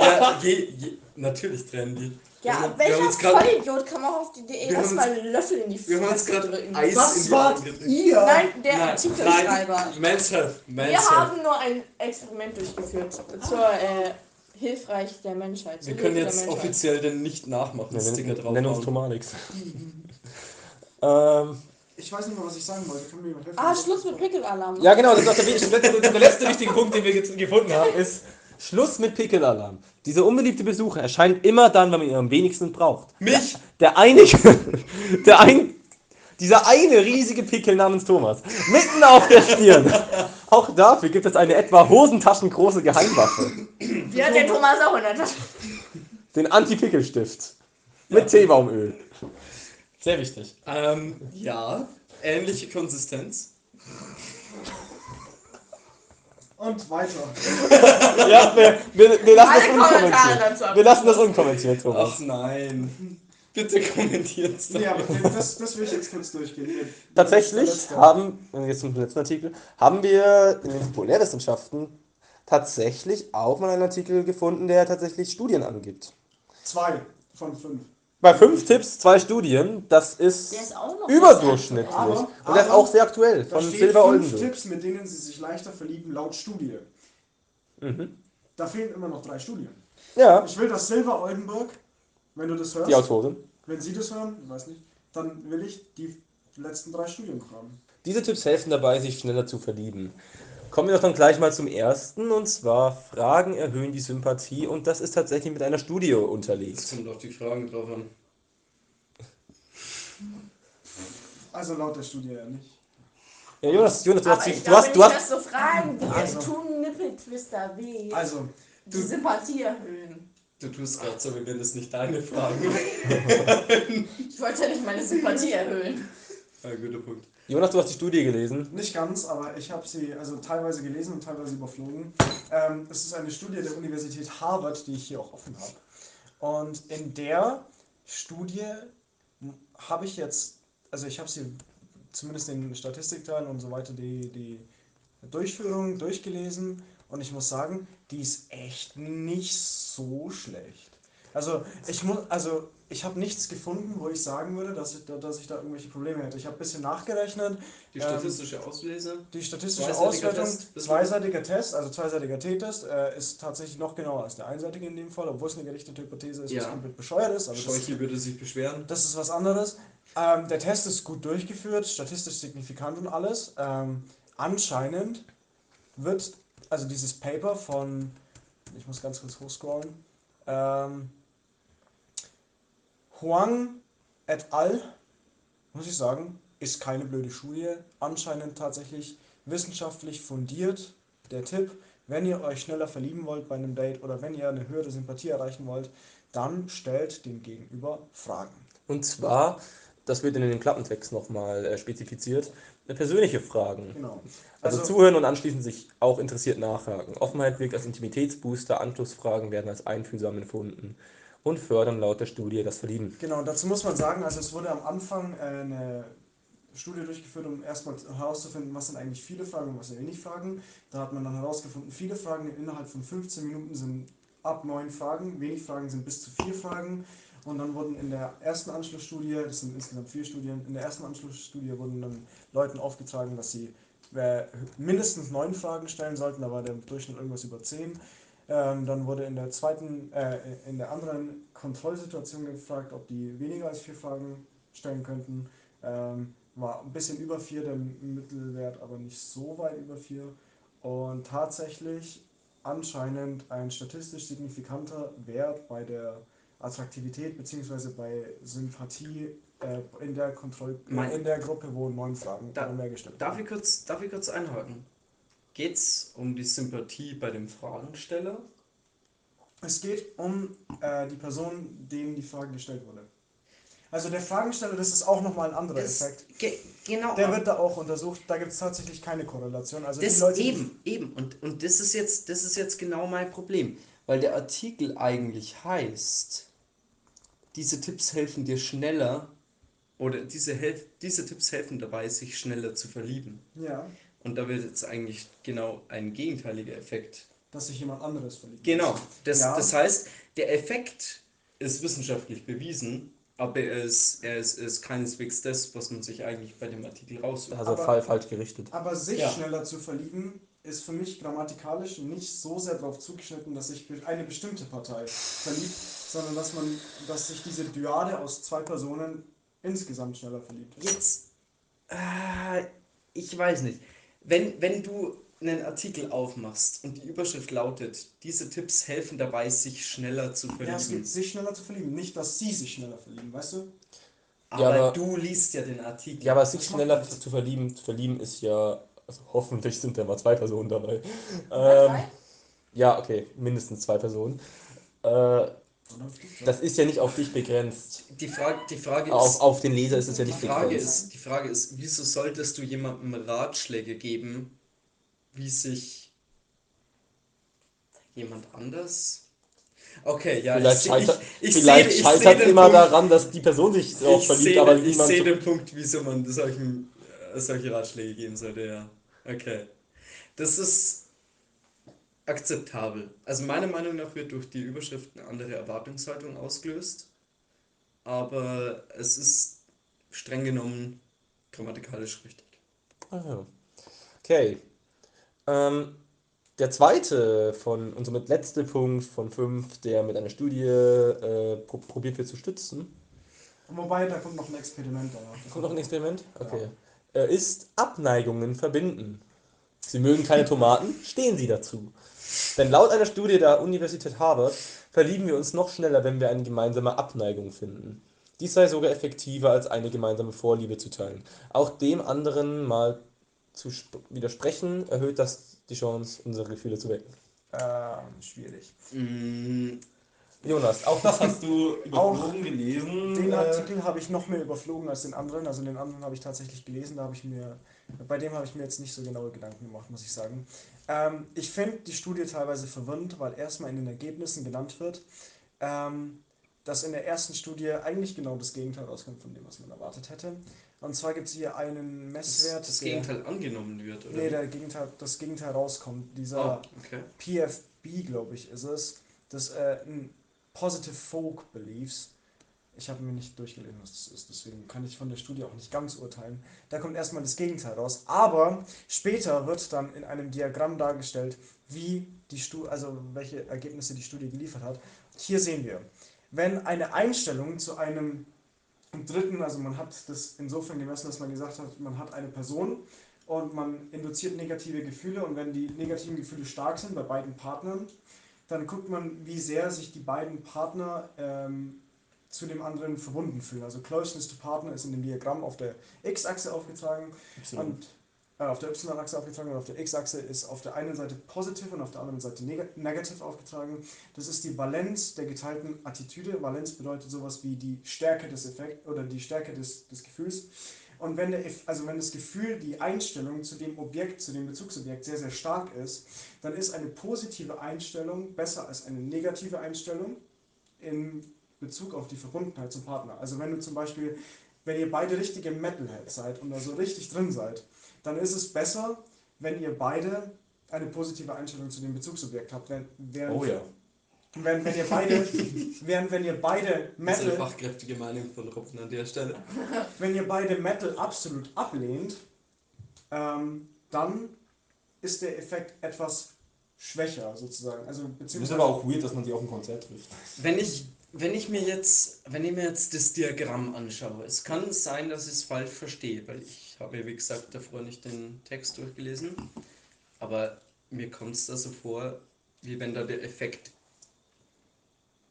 Ja, je, je, natürlich trennen die. Ja, wir, haben- wir welcher uns gerade Vollidiot kam auch auf die Idee, Wir haben erstmal einen Löffel in die wir haben uns gerade drücken? Eis in Was die wart ihr? Nein, der Nein, Artikelschreiber. Men's Health, Men's Wir Health. haben nur ein Experiment durchgeführt zur äh, Hilfreich der Menschheit. Wir können jetzt Menschheit. offiziell den nicht nachmachen, Sticker drauf. Nenn uns hauen. Tomanix. <laughs> ähm, Ich weiß nicht mehr, was ich sagen wollte. Kann mir jemand helfen? Ah, Schluss mit Pickelalarm. ja, genau, das ist auch der, wichtigste- der, letzte, der letzte wichtige Punkt, den wir jetzt gefunden haben, ist Schluss mit Pickelalarm. Dieser unbeliebte Besucher erscheint immer dann, wenn man ihn am wenigsten braucht. Mich? Der einige, <laughs> der ein, dieser eine riesige Pickel namens Thomas, mitten auf der Stirn. Auch dafür gibt es eine etwa hosentaschengroße Geheimwaffe. Die hat der Thomas auch in der Tasche. Den Anti-Pickel-Stift. Mit Teebaumöl. Sehr wichtig. Ähm, ja, ähnliche Konsistenz. Und weiter. <laughs> Ja, wir, wir, wir lassen das unkommentiert. Wir lassen das unkommentiert, Thomas. Ach nein. Bitte kommentiert's doch. Nee, aber das, das will ich jetzt kurz durchgehen. Tatsächlich haben, wenn wir jetzt zum letzten Artikel, haben wir in den Populärwissenschaften tatsächlich auch mal einen Artikel gefunden, der tatsächlich Studien angibt. Zwei von fünf. Bei fünf Tipps, zwei Studien, das ist ist überdurchschnittlich. Aber- Und der ist aber- auch sehr aktuell, Da von Silber fünf Oldenburg. Tipps, mit denen sie sich leichter verlieben, laut Studie. Mhm. Da fehlen immer noch drei Studien. Ja, Ich will, dass Silva Oldenburg, wenn du das hörst, die Autorin. wenn sie das hören, ich weiß nicht, dann will ich die letzten drei Studien haben. Diese Tipps helfen dabei, sich schneller zu verlieben. Kommen wir doch dann gleich mal zum ersten, und zwar Fragen erhöhen die Sympathie und das ist tatsächlich mit einer Studie Jetzt unterlegt. kommt auf die Fragen drauf an. Also laut der Studie ja nicht. Ja, Jonas, Jonas, du Aber hast, ich du hast, nicht, du hast, dass so Fragen, die Also. tun Nippeltwister weh. Also, die Sympathie erhöhen. Du tust gerade so, wie wenn das nicht deine Fragen. <laughs> Ich wollte ja nicht meine Sympathie erhöhen. Ja, guter Punkt. Jonas, du hast die Studie gelesen. nicht ganz, aber ich habe sie also teilweise gelesen und teilweise überflogen. Ähm, es ist eine Studie der Universität Harvard, die ich hier auch offen habe. Und in der Studie habe ich jetzt, also ich habe sie zumindest den Statistikteil und so weiter die, die Durchführung durchgelesen und ich muss sagen, die ist echt nicht so schlecht. Also ich muss, also ich habe nichts gefunden, wo ich sagen würde, dass ich da, dass ich da irgendwelche Probleme hätte. Ich habe ein bisschen nachgerechnet. Die Ähm, statistische Auslese. Die statistische Zweiseitiger Auswertung, Test, zweiseitiger Test, also zweiseitiger T-Test, äh, ist tatsächlich noch genauer als der einseitige in dem Fall, obwohl es eine gerichtete Hypothese ist, was Ja. komplett bescheuert ist. Aber das, Scheuche würde sich beschweren. das ist was anderes. Ähm, der Test ist gut durchgeführt, statistisch signifikant und alles. Ähm, anscheinend wird, also dieses Paper von, ich muss ganz kurz hochscrollen, ähm, Huang et al., muss ich sagen, ist keine blöde Studie. Anscheinend tatsächlich wissenschaftlich fundiert. Der Tipp, wenn ihr euch schneller verlieben wollt bei einem Date oder wenn ihr eine höhere Sympathie erreichen wollt, dann stellt dem Gegenüber Fragen. Und zwar, das wird in den Klappentext nochmal äh, spezifiziert, äh, persönliche Fragen. Genau. Also, Also- zuhören und anschließend sich auch interessiert nachhaken. Offenheit wirkt als Intimitätsbooster, Anschlussfragen werden als einfühlsam empfunden und fördern laut der Studie das Verlieben. Genau, dazu muss man sagen, also es wurde am Anfang äh, eine Studie durchgeführt, um erstmal herauszufinden, was sind eigentlich viele Fragen und was sind wenig Fragen. Da hat man dann herausgefunden, viele Fragen innerhalb von 15 Minuten sind ab 9 Fragen, wenig Fragen sind bis zu 4 Fragen. Und dann wurden in der ersten Anschlussstudie, das sind insgesamt vier Studien, in der ersten Anschlussstudie wurden dann Leuten aufgetragen, dass sie äh, mindestens 9 Fragen stellen sollten, da war der Durchschnitt irgendwas über 10. Ähm, dann wurde in der zweiten, äh, in der anderen Kontrollsituation gefragt, ob die weniger als vier Fragen stellen könnten. Ähm, war ein bisschen über vier der Mittelwert, aber nicht so weit über vier. Und tatsächlich anscheinend ein statistisch signifikanter Wert bei der Attraktivität bzw. bei Sympathie äh, in, der Kontroll Mein- in der Gruppe, wo neun Fragen Da- oder mehr gestellt Darf wurden. ich kurz, darf ich kurz einhaken? Geht's um die Sympathie bei dem Fragensteller? Es geht um äh, die Person, denen die Frage gestellt wurde. Also der Fragensteller, das ist auch nochmal ein anderer Das- Effekt. ge genau. Der wird da auch untersucht, da gibt es tatsächlich keine Korrelation. Also das die Leute, eben, eben. Und, und das, ist jetzt, das ist jetzt genau mein Problem. Weil der Artikel eigentlich heißt, diese Tipps helfen dir schneller oder diese, helf diese Tipps helfen dabei, sich schneller zu verlieben. Ja, Und da wird jetzt eigentlich genau ein gegenteiliger Effekt. dass sich jemand anderes verliebt. Genau. Das, Ja. das heißt, der Effekt ist wissenschaftlich bewiesen, aber er ist, er ist, ist keineswegs das, was man sich eigentlich bei dem Artikel raussucht. Also Aber- fall, falsch gerichtet. Aber sich Ja. schneller zu verlieben, ist für mich grammatikalisch nicht so sehr darauf zugeschnitten, dass sich eine bestimmte Partei verliebt, sondern dass man, dass sich diese Dyade aus zwei Personen insgesamt schneller verliebt. Jetzt, äh, ich weiß nicht. Wenn, wenn du einen Artikel aufmachst und die Überschrift lautet, diese Tipps helfen dabei, sich schneller zu Ja, es verlieben. geht sich schneller zu verlieben, nicht, dass sie sich schneller verlieben, weißt du? aber, Ja, aber- du liest ja den Artikel. Ja, aber sich schneller zu verlieben, verlieben ist ja, also hoffentlich sind da mal zwei Personen dabei. Ähm, ja, okay, mindestens zwei Personen. Äh, das ist ja nicht auf dich begrenzt. die, Frage, die Frage Auf, ist, auf den Leser ist es ja die nicht Frage begrenzt. ist, die Frage ist, wieso solltest du jemandem Ratschläge geben, wie sich jemand anders Okay, ja, Vielleicht ich, scheitert, ich, ich vielleicht sehe, ich scheitert sehe immer Punkt, daran, dass die Person sich auch ich verliebt, sehe, aber ich niemand. sehe so- den Punkt, wieso man solchen, äh, solche Ratschläge geben sollte, ja. Okay. Das ist akzeptabel. Also meiner Meinung nach wird durch die Überschrift eine andere Erwartungshaltung ausgelöst, aber es ist streng genommen grammatikalisch richtig. Ah, ja. Okay. Ähm, der zweite von, und somit letzte Punkt von fünf, der mit einer Studie äh, pro probiert wird zu stützen. Wobei, da kommt noch ein Experiment danach. Kommt noch ein Experiment? Okay. Äh, ist Abneigungen verbinden. Sie mögen keine Tomaten, stehen Sie dazu. Denn laut einer Studie der Universität Harvard verlieben wir uns noch schneller, wenn wir eine gemeinsame Abneigung finden. Dies sei sogar effektiver, als eine gemeinsame Vorliebe zu teilen. Auch dem anderen mal zu sp- widersprechen, erhöht das die Chance, unsere Gefühle zu wecken. Ähm, schwierig. Mm, Jonas, auch das hast du <laughs> überflogen gelesen. Den Artikel habe ich noch mehr überflogen als den anderen. Also den anderen habe ich tatsächlich gelesen. Da habe ich mir, bei dem habe ich mir jetzt nicht so genaue Gedanken gemacht, muss ich sagen. Ähm, ich finde die Studie teilweise verwirrend, weil erstmal in den Ergebnissen genannt wird, ähm, dass in der ersten Studie eigentlich genau das Gegenteil rauskommt von dem, was man erwartet hätte. Und zwar gibt es hier einen Das, Messwert, das der, Gegenteil angenommen wird, oder? nee, der Gegenteil, das Gegenteil rauskommt. Dieser ah, okay. PFB, glaube ich, ist es. Das äh, ein Positive Folk Beliefs. Ich habe mir nicht durchgelesen, was das ist, deswegen kann ich von der Studie auch nicht ganz urteilen. Da kommt erstmal das Gegenteil raus. Aber später wird dann in einem Diagramm dargestellt, wie die Stu also welche Ergebnisse die Studie geliefert hat. Hier sehen wir, wenn eine Einstellung zu einem dritten, also man hat das insofern gemessen, dass man gesagt hat, man hat eine Person und man induziert negative Gefühle und wenn die negativen Gefühle stark sind bei beiden Partnern, dann guckt man, wie sehr sich die beiden Partner ähm, zu dem anderen verbunden fühlen. Also Closeness to Partner ist in dem Diagramm auf der X-Achse aufgetragen und äh, auf der Y-Achse aufgetragen und auf der X-Achse ist auf der einen Seite positive und auf der anderen Seite neg negative aufgetragen. Das ist die Valenz der geteilten Attitüde. Valenz bedeutet sowas wie die Stärke des Effekts oder die Stärke des, des Gefühls. Und wenn, der, also wenn das Gefühl, die Einstellung zu dem Objekt, zu dem Bezugsobjekt sehr, sehr stark ist, dann ist eine positive Einstellung besser als eine negative Einstellung in Bezug auf die Verbundenheit zum Partner. Also wenn du zum Beispiel, wenn ihr beide richtige Metalheads seid und da so richtig drin seid, dann ist es besser, wenn ihr beide eine positive Einstellung zu dem Bezugsobjekt habt. Wenn, während, Oh ja. wenn, wenn ihr beide, <laughs> während wenn ihr beide Das ist eine Metal, fachkräftige Meinung von Robin an der Stelle. <laughs> wenn ihr beide Metal absolut ablehnt, ähm, dann ist der Effekt etwas schwächer sozusagen. Also Es ist beziehungsweise aber auch weird, dass man die auf dem Konzert trifft. Wenn ich, wenn ich mir jetzt, wenn ich mir jetzt das Diagramm anschaue, es kann sein, dass ich es falsch verstehe, weil ich habe mir, wie gesagt, davor nicht den Text durchgelesen, aber mir kommt es da so vor, wie wenn da der Effekt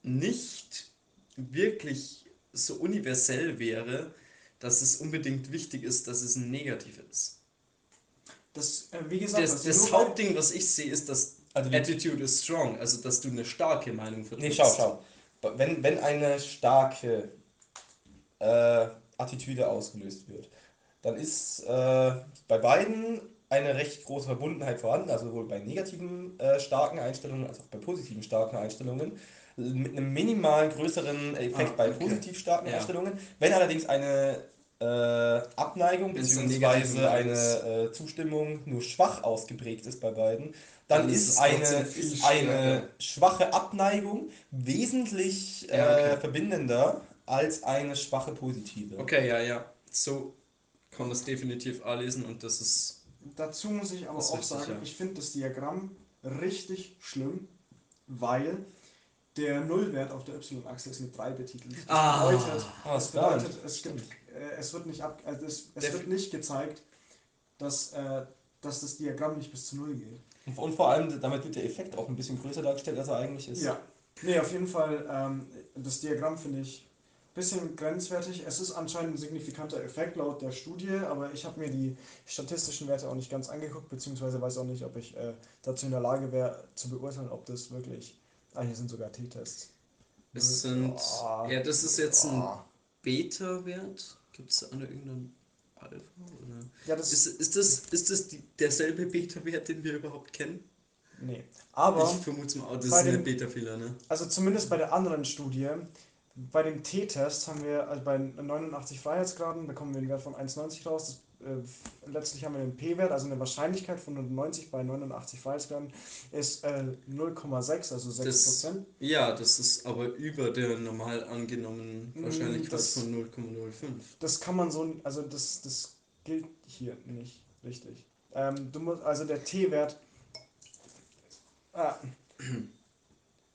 nicht wirklich so universell wäre, dass es unbedingt wichtig ist, dass es ein Negativ ist. das, äh, wie gesagt, Das, das Hauptding, was ich sehe, ist, dass Also Attitude is strong, also dass du eine starke Meinung Nee, vertrittst. schau, schau. Wenn, wenn eine starke äh, Attitüde ausgelöst wird, dann ist äh, bei beiden eine recht große Verbundenheit vorhanden, also sowohl bei negativen äh, starken Einstellungen als auch bei positiven starken Einstellungen, mit einem minimal größeren Effekt Ah, bei okay. positiv starken Ja. Einstellungen. Wenn allerdings eine äh, Abneigung bzw. eine äh, Zustimmung nur schwach ausgeprägt ist bei beiden, dann, ist ist eine, ist eine schwache Abneigung wesentlich Ja, okay. äh, verbindender als eine schwache positive. Okay, ja, ja. So kann das definitiv anlesen und das ist. Dazu muss ich aber Das auch richtig, sagen, ja. ich finde das Diagramm richtig schlimm, weil der Nullwert auf der Y-Achse ist mit 3 betitelt. Das Ah. bedeutet, Ah, das bedeutet es, gibt, äh, es wird nicht ab, also es, es wird nicht gezeigt, dass, äh, dass das Diagramm nicht bis zu Null geht. Und, vor allem, damit wird der Effekt auch ein bisschen größer dargestellt, als er eigentlich ist. Ja. Nee, auf jeden Fall, ähm, das Diagramm finde ich ein bisschen grenzwertig. Es ist anscheinend ein signifikanter Effekt laut der Studie, aber ich habe mir die statistischen Werte auch nicht ganz angeguckt, beziehungsweise weiß auch nicht, ob ich äh, dazu in der Lage wäre, zu beurteilen, ob das wirklich. Ah, hier sind sogar T-Tests. Es sind. Ah. Ja, das ist jetzt ein Ah. Beta-Wert. Gibt es da noch irgendeinen Alpha? Ja, das Ist, ist das, ist das die, derselbe Beta-Wert, den wir überhaupt kennen? Nee. Aber, ich vermute mal, das ist ein Beta-Fehler, ne? also zumindest bei der anderen Studie, bei dem T-Test haben wir, also bei 89 Freiheitsgraden bekommen wir einen Wert von 1,90 raus. Das, äh, letztlich haben wir den P-Wert, also eine Wahrscheinlichkeit von 90 bei 89 Freiheitsgraden, ist äh, 0,6, also 6 Das- Prozent. Ja, das ist aber über der normal angenommenen Mm, Wahrscheinlichkeit das- von 0,05. Das kann man so, also das, das gilt hier nicht richtig. Ähm, du musst, also der T-Wert. Ah,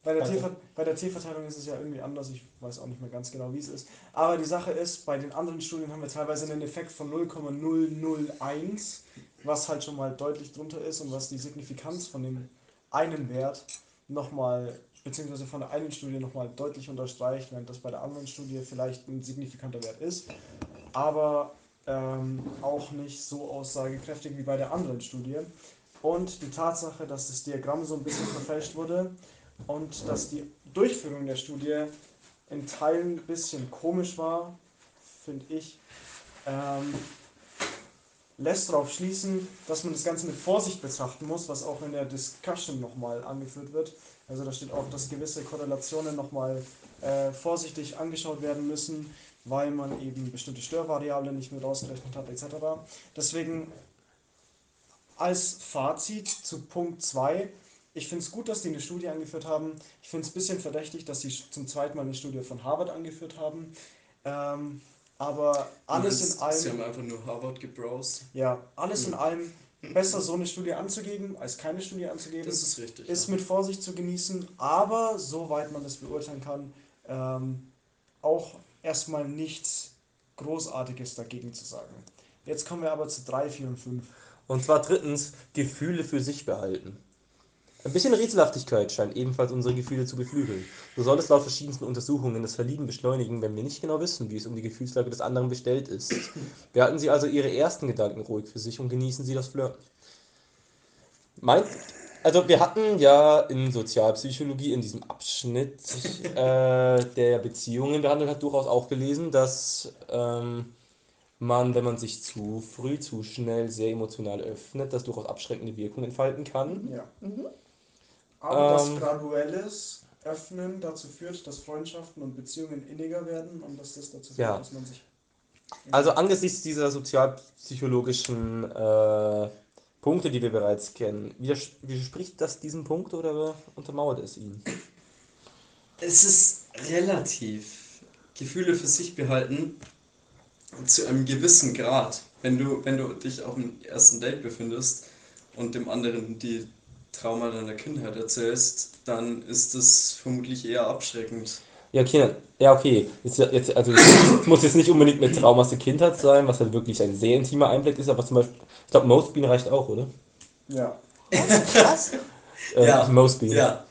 bei der Also- bei der T-Verteilung ist es ja irgendwie anders, ich weiß auch nicht mehr ganz genau, wie es ist. Aber die Sache ist, bei den anderen Studien haben wir teilweise einen Effekt von 0,001, was halt schon mal deutlich drunter ist und was die Signifikanz von dem einen Wert nochmal, beziehungsweise von der einen Studie nochmal deutlich unterstreicht, während das bei der anderen Studie vielleicht ein signifikanter Wert ist, aber ähm, auch nicht so aussagekräftig wie bei der anderen Studie. Und die Tatsache, dass das Diagramm so ein bisschen verfälscht wurde und dass die Durchführung der Studie in Teilen ein bisschen komisch war, finde ich, ähm, lässt darauf schließen, dass man das Ganze mit Vorsicht betrachten muss, was auch in der Discussion nochmal angeführt wird. Also da steht auch, dass gewisse Korrelationen nochmal äh, vorsichtig angeschaut werden müssen, weil man eben bestimmte Störvariablen nicht mit ausgerechnet hat, etc. Deswegen als Fazit zu Punkt 2, ich finde es gut, dass die eine Studie angeführt haben. Ich finde es ein bisschen verdächtig, dass sie zum zweiten Mal eine Studie von Harvard angeführt haben. Ähm, aber alles in allem. Sie haben einfach nur Harvard gebrowst. Ja, alles in allem besser so eine Studie anzugeben, als keine Studie anzugeben. Das ist richtig. ist ja. mit Vorsicht zu genießen, aber soweit man das beurteilen kann, ähm, auch erstmal nichts Großartiges dagegen zu sagen. Jetzt kommen wir aber zu 3, 4 und 5. Und zwar drittens, Gefühle für sich behalten. Ein bisschen Rätselhaftigkeit scheint ebenfalls unsere Gefühle zu beflügeln. So soll es laut verschiedensten Untersuchungen das Verlieben beschleunigen, wenn wir nicht genau wissen, wie es um die Gefühlslage des anderen bestellt ist. Behalten Sie also Ihre ersten Gedanken ruhig für sich und genießen Sie das Flirten. Mein, also wir hatten ja in Sozialpsychologie in diesem Abschnitt <laughs> äh, der Beziehungen behandelt, hat durchaus auch gelesen, dass ähm, man, wenn man sich zu früh, zu schnell sehr emotional öffnet, das durchaus abschreckende Wirkung entfalten kann. Ja. Aber Ähm. das graduelles Öffnen dazu führt, dass Freundschaften und Beziehungen inniger werden und dass das dazu führt, Ja. dass man sich. Also angesichts dieser sozialpsychologischen äh, Punkte, die wir bereits kennen, widers- widerspricht das diesem Punkt oder untermauert es ihn? Es ist relativ. Gefühle für sich behalten zu einem gewissen Grad. Wenn du, wenn du dich auf dem ersten Date befindest und dem anderen die Trauma deiner Kindheit erzählst, dann ist das vermutlich eher abschreckend. Ja, okay, ja, okay. Jetzt, jetzt, also es muss jetzt nicht unbedingt mit Trauma aus der Kindheit sein, was halt wirklich ein sehr intimer Einblick ist, aber zum Beispiel, ich glaube, Mostbean reicht auch, oder? Ja. Was? Äh, Ja. Mostbean. Ja.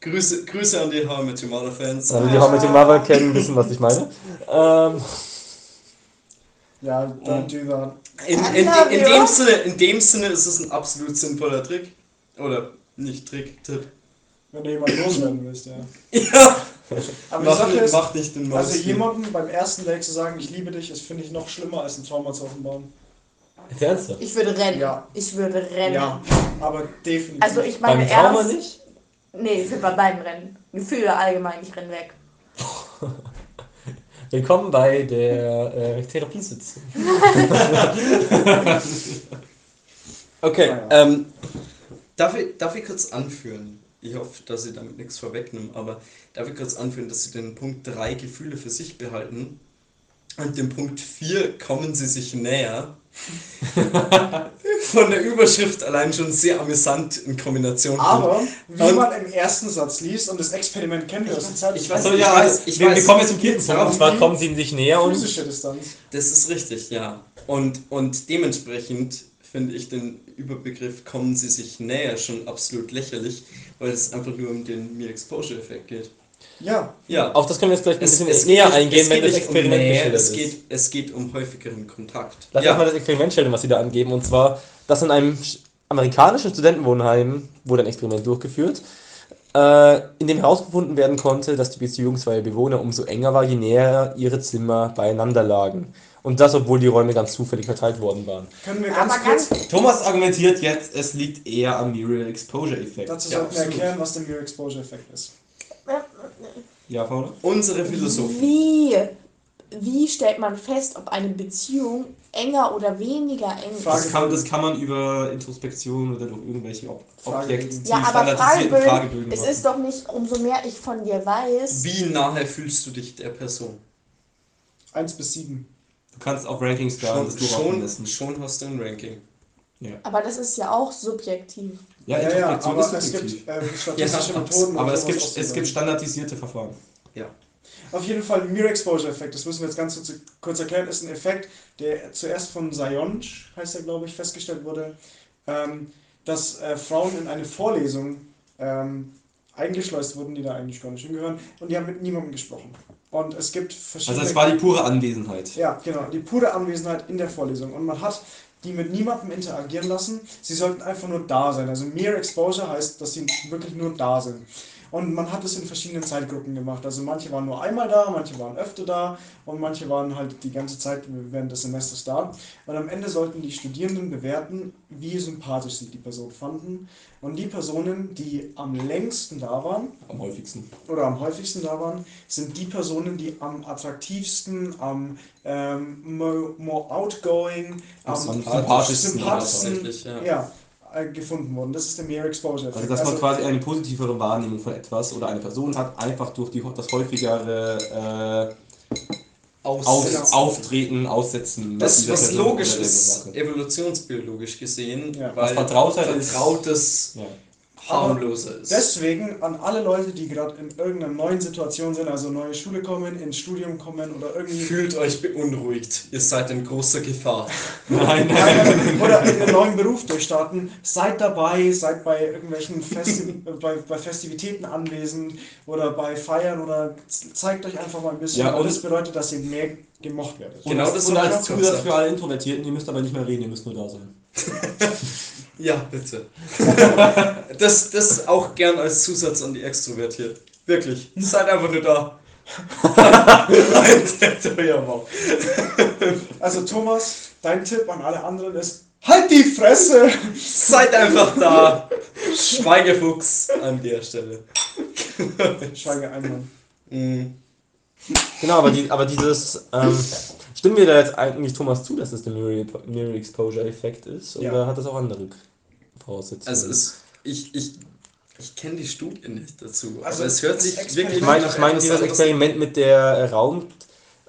Grüße, Grüße an die How I Met Your Mother Fans. Also die How I Met Your Mother kennen, wissen, was ich meine. Ähm, Ja, do that. In, in, in, you. dem Sinne, in dem Sinne ist es ein absolut sinnvoller Trick. Oder nicht Trick, Tipp. Wenn du jemanden loswerden willst, ja. <laughs> Ja, Aber die mach, Sache nicht, ist, mach nicht den also Maus. jemandem beim ersten Date zu sagen, ich liebe dich, ist, finde ich, noch schlimmer, als ein Trauma zu offenbaren. Ernsthaft? Ich würde rennen. Ja. Ich würde rennen. Ja, aber definitiv. Also ich meine Beim Trauma ernst. nicht? Nee, ich will bei beiden rennen. Gefühle allgemein, ich renne weg. <laughs> Willkommen bei der äh, Therapiesitzung. <laughs> Okay, Ah, ähm, darf, ich, darf ich kurz anführen? Ich hoffe, dass ich damit nichts vorwegnehme, aber darf ich kurz anführen, dass Sie den Punkt 3 Gefühle für sich behalten und den Punkt 4 kommen Sie sich näher. <laughs> Von der Überschrift allein schon sehr amüsant in Kombination. Aber, wie Und- man im ersten Satz liest, und das Experiment kennen wir aus der Zeit, ich weiß- Also ich ja, weiß, ich wir, wir weiß. kommen jetzt zum vierten Punkt. Und zwar kommen sie sich näher und physische Distanz. Das ist richtig, ja. Und, und dementsprechend finde ich den Überbegriff kommen Sie sich näher schon absolut lächerlich, weil es einfach nur um den Mere-Exposure-Effekt geht. Ja, Ja, auf das können wir jetzt gleich ein Es- bisschen es näher geht- eingehen, es wenn geht das nicht um Experiment geschildert es ist. geht, es geht um häufigeren Kontakt. Lass ja. uns mal das Experiment stellen, was sie da angeben. Und zwar, dass in einem sch- amerikanischen Studentenwohnheim wurde ein Experiment durchgeführt, äh, in dem herausgefunden werden konnte, dass die Beziehung zweier Bewohner umso enger war, je näher ihre Zimmer beieinander lagen. Und das, obwohl die Räume ganz zufällig verteilt worden waren. können wir ganz Aber kurz, ganz, Thomas argumentiert jetzt, es liegt eher am Mirror Exposure Effekt. dazu Ja, sollten wir erklären, was der Mere Exposure Effekt ist. Ja, Paula? Unsere Philosophen. wie, wie stellt man fest, ob eine Beziehung enger oder weniger eng ist? Das kann, das kann man über Introspektion oder durch irgendwelche Ob Fragebögen. Objekt, Ja, aber Fragebögen, Fragebögen es machen. ist doch nicht, umso mehr ich von dir weiß. Wie nahe fühlst du dich der Person? 1 bis 7. Du kannst auf Rankings da Schon, schon, schon hast du ein Ranking. Aber das ist ja auch subjektiv. Ja, Ja, ja, aber ist es subjektiv. gibt äh, <laughs> statistische Ja, Methoden. Aber es gibt, es gibt standardisierte Verfahren. Ja. Auf jeden Fall Mere Exposure Effekt, das müssen wir jetzt ganz kurz, kurz erklären, ist ein Effekt, der zuerst von Sionj, heißt er glaube ich, festgestellt wurde, ähm, dass äh, Frauen in eine Vorlesung ähm, eingeschleust wurden, die da eigentlich gar nicht hingehören, und die haben mit niemandem gesprochen. Und es gibt verschiedene... Also es war die pure Anwesenheit. Ja, genau, die pure Anwesenheit in der Vorlesung. Und man hat die mit niemandem interagieren lassen. Sie sollten einfach nur da sein. Also Mere Exposure heißt, dass sie wirklich nur da sind. Und man hat es in verschiedenen Zeitgruppen gemacht. Also manche waren nur einmal da, manche waren öfter da und manche waren halt die ganze Zeit während des Semesters da. Und am Ende sollten die Studierenden bewerten, wie sympathisch sie die Person fanden. Und die Personen, die am längsten da waren, Am häufigsten. oder am häufigsten da waren, sind die Personen, die am attraktivsten, am ähm, more, more outgoing, am sympathischsten sympathischsten ja. ja, gefunden wurden. Das ist der Mere Exposure Also, Effekt. dass man quasi eine positivere Wahrnehmung von etwas oder eine Person hat, einfach durch die, das häufigere äh, Aus, Auf, Genau. Auftreten, Aussetzen. Das, was Person logisch ist, evolutionsbiologisch gesehen, Ja. weil Was Vertrautheit ist- Vertrautes Ja. Harmloser ist. Deswegen an alle Leute, die gerade in irgendeiner neuen Situation sind, also neue Schule kommen, ins Studium kommen oder irgendwie Fühlt euch beunruhigt, ihr seid in großer Gefahr. <laughs> Nein, nein. oder in einen neuen Beruf durchstarten, seid dabei, seid bei irgendwelchen Festi <laughs> bei, bei Festivitäten anwesend oder bei Feiern oder zeigt euch einfach mal ein bisschen. Ja, weil und- das bedeutet, dass ihr mehr gemocht werdet. Genau und, das ich als Zusatz für alle Introvertierten, ihr müsst aber nicht mehr reden, ihr müsst nur da sein. <laughs> Ja, bitte. <laughs> das, das auch gern als Zusatz an die Extrovertiert. Wirklich. Seid einfach nur da. <laughs> Also Thomas, dein Tipp an alle anderen ist, halt die Fresse! Seid einfach da. Schweigefuchs an der Stelle. Schweige Einmann. Mhm. Genau, aber, die, aber dieses. Ähm, stimmen wir da jetzt eigentlich Thomas zu, dass es der Mirror, Mirror Exposure Effekt ist? Oder Ja. hat das auch andere Voraussetzungen? Also es, ich, ich, ich kenne die Studie nicht dazu, Also aber es hört das sich wirklich ich meine, nach ich meine dieses Experiment mit der äh, Raum.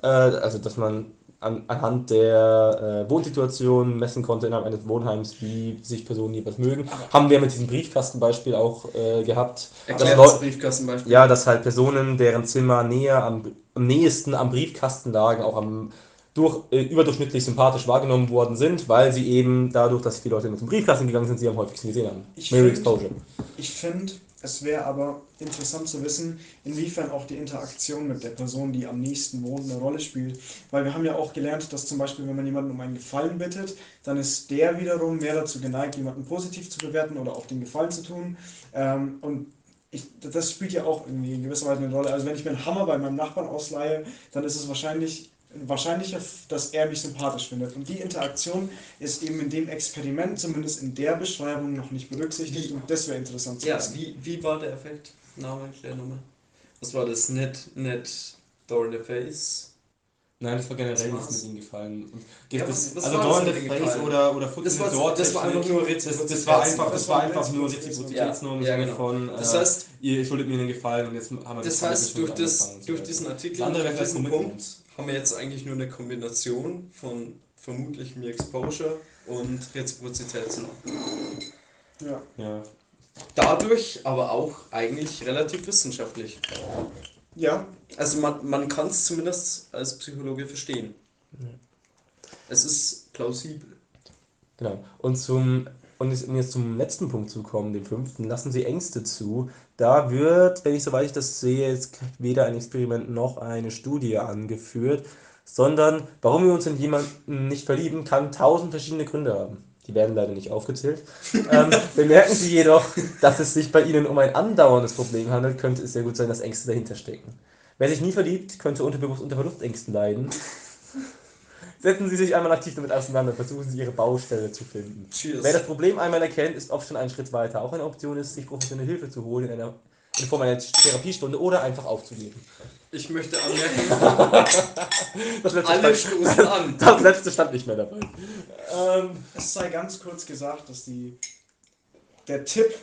Äh, also, dass man an, anhand der äh, Wohnsituation messen konnte innerhalb eines Wohnheims, wie sich Personen jeweils mögen. Haben wir mit diesem Briefkastenbeispiel auch äh, gehabt. Erklärt das Briefkastenbeispiel. Ja, dass halt Personen, deren Zimmer näher am, am nächsten am Briefkasten lagen, auch am durch, äh, überdurchschnittlich sympathisch wahrgenommen worden sind, weil sie eben dadurch, dass viele Leute mit zum Briefkasten gegangen sind, sie am häufigsten gesehen haben. Ich find- Exposure. Ich finde, es wäre aber interessant zu wissen, inwiefern auch die Interaktion mit der Person, die am nächsten wohnt, eine Rolle spielt. Weil wir haben ja auch gelernt, dass zum Beispiel, wenn man jemanden um einen Gefallen bittet, dann ist der wiederum mehr dazu geneigt, jemanden positiv zu bewerten oder auch den Gefallen zu tun. Ähm, und ich, das spielt ja auch irgendwie in gewisser Weise eine Rolle. Also wenn ich mir einen Hammer bei meinem Nachbarn ausleihe, dann ist es wahrscheinlich wahrscheinlicher, dass er mich sympathisch findet. Und die Interaktion ist eben in dem Experiment, zumindest in der Beschreibung, noch nicht berücksichtigt. Und das wäre interessant zu Ja, wissen. wie, wie war der Effekt? Name, klär nochmal. Was war das? Net, net, door in the face? Nein, das war generell Das nichts war's. mit ihnen gefallen. Und Ja, das, was- was also das Dorn mit the Face gefallen? oder, oder Foot Das in war, the Door das war einfach nur das, das war einfach, das war einfach nur Reziprozitätsnorm. Reziprozitätsnorm Ja, Sinne genau. von, Das äh, heißt, ihr schuldet mir einen Gefallen und jetzt haben wir das das heißt durch, das, durch diesen Artikel, Das andere durch diesen. Punkt, haben wir jetzt eigentlich nur eine Kombination von vermutlich mir Exposure und Reziprozitätsnorm. Ja. Ja. Dadurch aber auch eigentlich relativ wissenschaftlich. ja, Also man, man kann es zumindest als Psychologe verstehen. Es ist plausibel. Genau. Und zum und jetzt- um jetzt zum letzten Punkt zu kommen, dem fünften, lassen Sie Ängste zu. Da wird, wenn ich soweit ich das sehe, jetzt weder ein Experiment noch eine Studie angeführt, sondern warum wir uns in jemanden nicht verlieben, kann tausend verschiedene Gründe haben. Die werden leider nicht aufgezählt. <laughs> ähm, bemerken Sie jedoch, dass es sich bei Ihnen um ein andauerndes Problem handelt, könnte es sehr gut sein, dass Ängste dahinter stecken. Wer sich nie verliebt, könnte unterbewusst unter Verlustängsten leiden. Setzen Sie sich einmal aktiv damit auseinander, versuchen Sie Ihre Baustelle zu finden. Cheers. Wer das Problem einmal erkennt, ist oft schon einen Schritt weiter. Auch eine Option ist, sich professionelle Hilfe zu holen in, einer, in Form einer Therapiestunde oder einfach aufzugeben. Ich möchte anmerken, <laughs> Das letzte, alle stand, stoßen an. <laughs> das letzte stand nicht mehr dabei. ähm, es sei ganz kurz gesagt, dass die, der Tipp,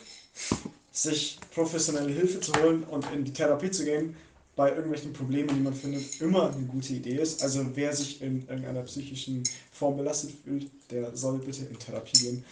sich professionelle Hilfe zu holen und in die Therapie zu gehen, bei irgendwelchen Problemen, die man findet, immer eine gute Idee ist. Also wer sich in irgendeiner psychischen Form belastet fühlt, der soll bitte in Therapie gehen.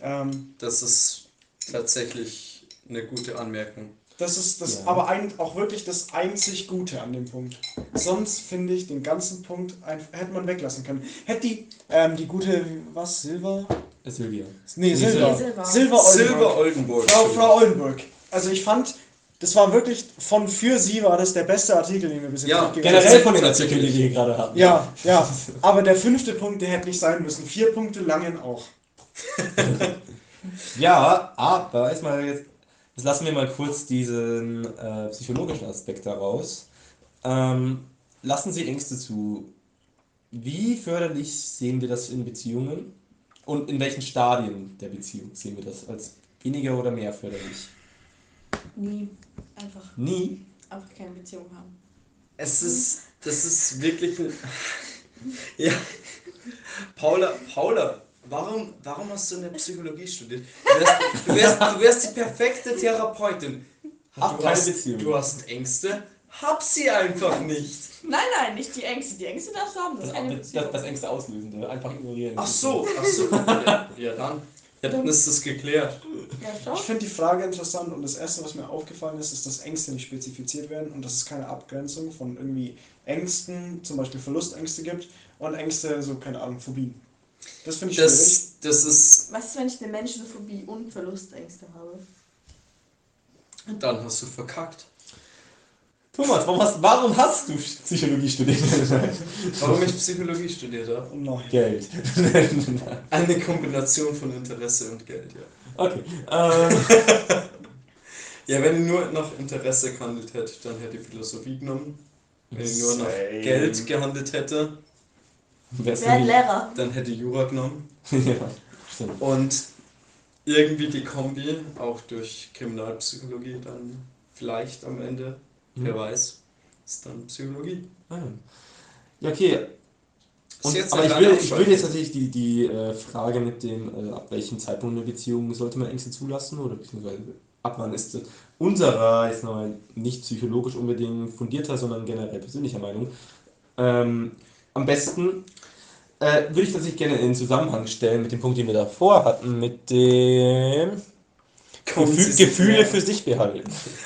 Ähm, Das ist tatsächlich eine gute Anmerkung. Das ist das, Ja. aber ein, auch wirklich das einzig Gute an dem Punkt. Sonst finde ich den ganzen Punkt ein, hätte man weglassen können. Hätte die, ähm, die gute, was, Silber? Silvia. Nee, Silber. Silber. Silber Oldenburg. Silber Oldenburg. Frau, Frau Oldenburg. Also ich fand, das war wirklich, von für sie war das der beste Artikel, den wir bis jetzt Ja, durchgegangen Generell von den Artikeln, die wir hier gerade hatten. Ja, ja. Aber der fünfte Punkt, der hätte nicht sein müssen. Vier Punkte langen auch. <laughs> Ja, aber erstmal jetzt. Jetzt lassen wir mal kurz diesen äh, psychologischen Aspekt daraus. Ähm, lassen Sie Ängste zu. Wie förderlich sehen wir das in Beziehungen? Und in welchen Stadien der Beziehung sehen wir das? Als weniger oder mehr förderlich? Nie. Einfach, Nie? einfach keine Beziehung haben. Es ist, das ist wirklich ein. <laughs> Ja. Paula, Paula, warum, warum hast du eine Psychologie studiert? Du wärst, du wärst, du wärst die perfekte Therapeutin. Hab du, keine hast, Beziehung. du hast Ängste, hab sie einfach nicht. Nein, nein, nicht die Ängste. Die Ängste darfst du haben. Das Das, das, das Ängste auslösende, einfach ignorieren. Ach so, ach so. Ja dann. Ja, dann ist das geklärt. Ja, Ich finde die Frage interessant und das Erste, was mir aufgefallen ist, ist, dass Ängste nicht spezifiziert werden und dass es keine Abgrenzung von irgendwie Ängsten, zum Beispiel Verlustängste gibt und Ängste, so keine Ahnung, Phobien. Das finde ich schwierig. Das, das ist. Was ist, wenn ich eine Menschenphobie und Verlustängste habe? Dann hast du verkackt. Thomas, warum hast, warum hast du Psychologie studiert? Warum ich Psychologie studiert habe? Oh nein. Geld. <laughs> Eine Kombination von Interesse und Geld, ja. okay. Ähm, <laughs> Ja, wenn ich nur nach Interesse gehandelt hätte, dann hätte ich Philosophie genommen. Wenn ich nur nach Same. Geld gehandelt hätte, nie- Lehrer? dann hätte ich Jura genommen. <laughs> ja, stimmt. Und irgendwie die Kombi, auch durch Kriminalpsychologie dann vielleicht am Ende, wer Mhm. weiß, ist dann Psychologie. Ah, Ja, okay. Und, aber ich will, ich will jetzt natürlich die, die äh, Frage mit dem, äh, ab welchem Zeitpunkt in der Beziehung sollte man Ängste zulassen oder beziehungsweise ab wann ist es unserer, jetzt nochmal nicht psychologisch unbedingt fundierter, sondern generell persönlicher Meinung, ähm, am besten äh, würde ich tatsächlich gerne in Zusammenhang stellen mit dem Punkt, den wir davor hatten, mit dem Gefühl, Gefühle für sich behalten.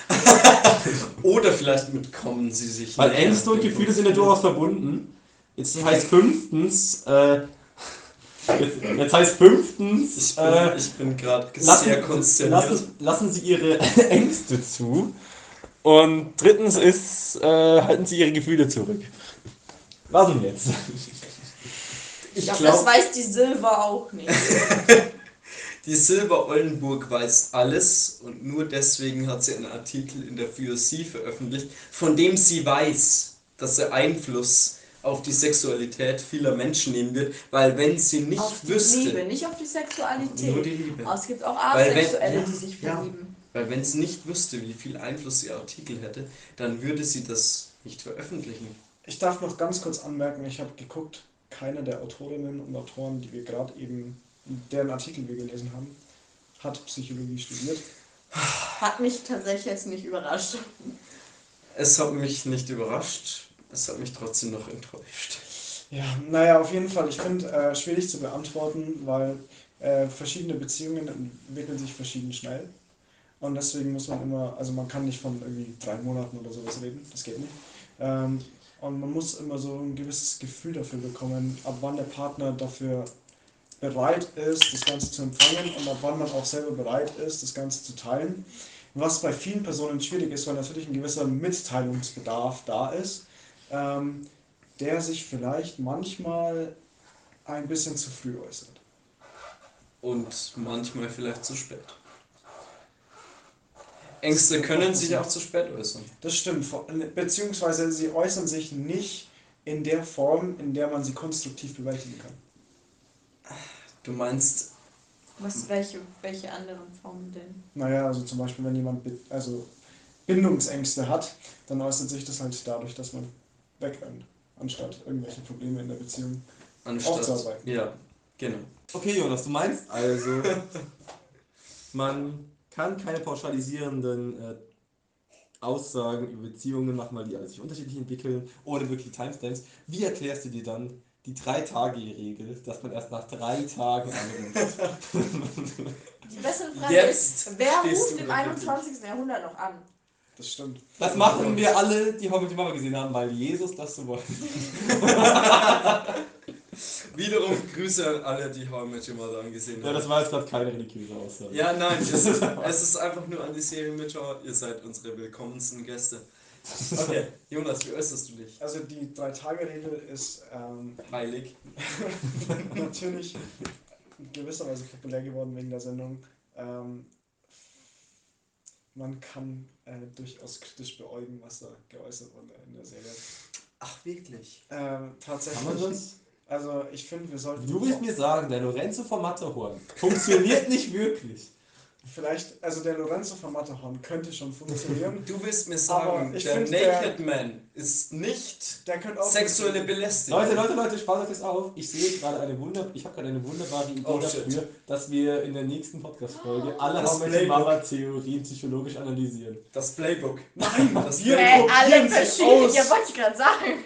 <laughs> <laughs> Oder vielleicht mit kommen Sie sich Weil. Ängste und Gefühle sind ja durchaus verbunden. Jetzt heißt fünftens, äh, jetzt, jetzt heißt fünftens, Ich bin, äh, bin gerade sehr konsterniert. lassen, lassen Sie Ihre <laughs> Ängste zu. Und drittens ist, äh, halten Sie Ihre Gefühle zurück. Was denn jetzt? Ich Ich glaube, glaube, das weiß die Silber auch nicht. <laughs> die Silber Oldenburg weiß alles und nur deswegen hat sie einen Artikel in der FÜSI veröffentlicht, von dem sie weiß, dass er Einfluss auf die Sexualität vieler Menschen nehmen wird, weil wenn sie nicht auf die wüsste, Liebe, nicht auf die Sexualität. nur die Liebe, Aber es gibt auch Asexuelle, ja, die sich ja. verlieben. weil wenn sie nicht wüsste, wie viel Einfluss ihr Artikel hätte, dann würde sie das nicht veröffentlichen. Ich darf noch ganz kurz anmerken, ich habe geguckt, keine der Autorinnen und Autoren, die wir gerade eben, deren Artikel wir gelesen haben, hat Psychologie studiert. Hat mich tatsächlich jetzt nicht überrascht. Es hat mich nicht überrascht, es hat mich trotzdem noch enttäuscht. Ja, naja, auf jeden Fall. Ich finde äh, schwierig zu beantworten, weil äh, verschiedene Beziehungen entwickeln sich verschieden schnell. Und deswegen muss man immer, also man kann nicht von irgendwie drei Monaten oder sowas reden, das geht nicht. Ähm, und man muss immer so ein gewisses Gefühl dafür bekommen, ab wann der Partner dafür bereit ist, das Ganze zu empfangen und ab wann man auch selber bereit ist, das Ganze zu teilen. Was bei vielen Personen schwierig ist, weil natürlich ein gewisser Mitteilungsbedarf da ist, ähm, der sich vielleicht manchmal ein bisschen zu früh äußert. Und manchmal vielleicht zu spät. Ängste können sich auch zu spät äußern. Das stimmt, beziehungsweise sie äußern sich nicht in der Form, in der man sie konstruktiv bewältigen kann. Du meinst, Was, welche, welche anderen Formen denn? Naja, also zum Beispiel, wenn jemand also Bindungsängste hat, dann äußert sich das halt dadurch, dass man wegrennt, anstatt irgendwelche Probleme in der Beziehung. anstatt. Aufzuarbeiten. Ja, genau. Okay, Jonas, du meinst also, <laughs> man kann keine pauschalisierenden äh, Aussagen über Beziehungen machen, weil die alle sich unterschiedlich entwickeln oder wirklich Timestamps. Wie erklärst du dir dann die Drei-Tage-Regel, dass man erst nach drei Tagen <laughs> anruft? Die bessere Frage Jetzt ist, wer stehst ruft du im da 21. Jahrhundert noch an? Das stimmt. Das machen wir alle, die Met Your Mother gesehen haben, weil Jesus das so wollte. <laughs> Wiederum Grüße an alle, die How I Met Your Mother angesehen Ja, haben. das war jetzt gerade keine religiöse Aussage. Ja, nein, es ist, es ist einfach nur an die Serienmitschauer. Ihr seid unsere willkommensten Gäste. Okay, <laughs> Jonas, wie äußerst du dich? Also die Drei-Tage-Regel ist ähm, Heilig. <laughs> natürlich in gewisser Weise populär geworden wegen der Sendung. Ähm, man kann äh, durchaus kritisch beäugen, was da geäußert wurde in der Serie. Ach, wirklich? Ähm, tatsächlich. Kann man das? Also ich finde, wir sollten. Du willst mir sagen, der Lorenzo vom Matterhorn funktioniert nicht wirklich. Vielleicht, also der Lorenzo von Matterhorn könnte schon funktionieren. Du willst mir sagen, ich der find, Naked Man ist nicht Der könnte auch. sexuelle Belästigung. Leute, Leute, Leute, spart euch das auf. Ich sehe gerade eine Wunder, ich habe gerade eine wunderbare Idee Oh, shit. dafür, dass wir in der nächsten Podcast-Folge alle Das How Met Playbook. Mama Theorien psychologisch analysieren. Das Playbook. Nein, Das wir Äh, alle probieren sie verschieden. aus. Ja, wollte ich gerade sagen.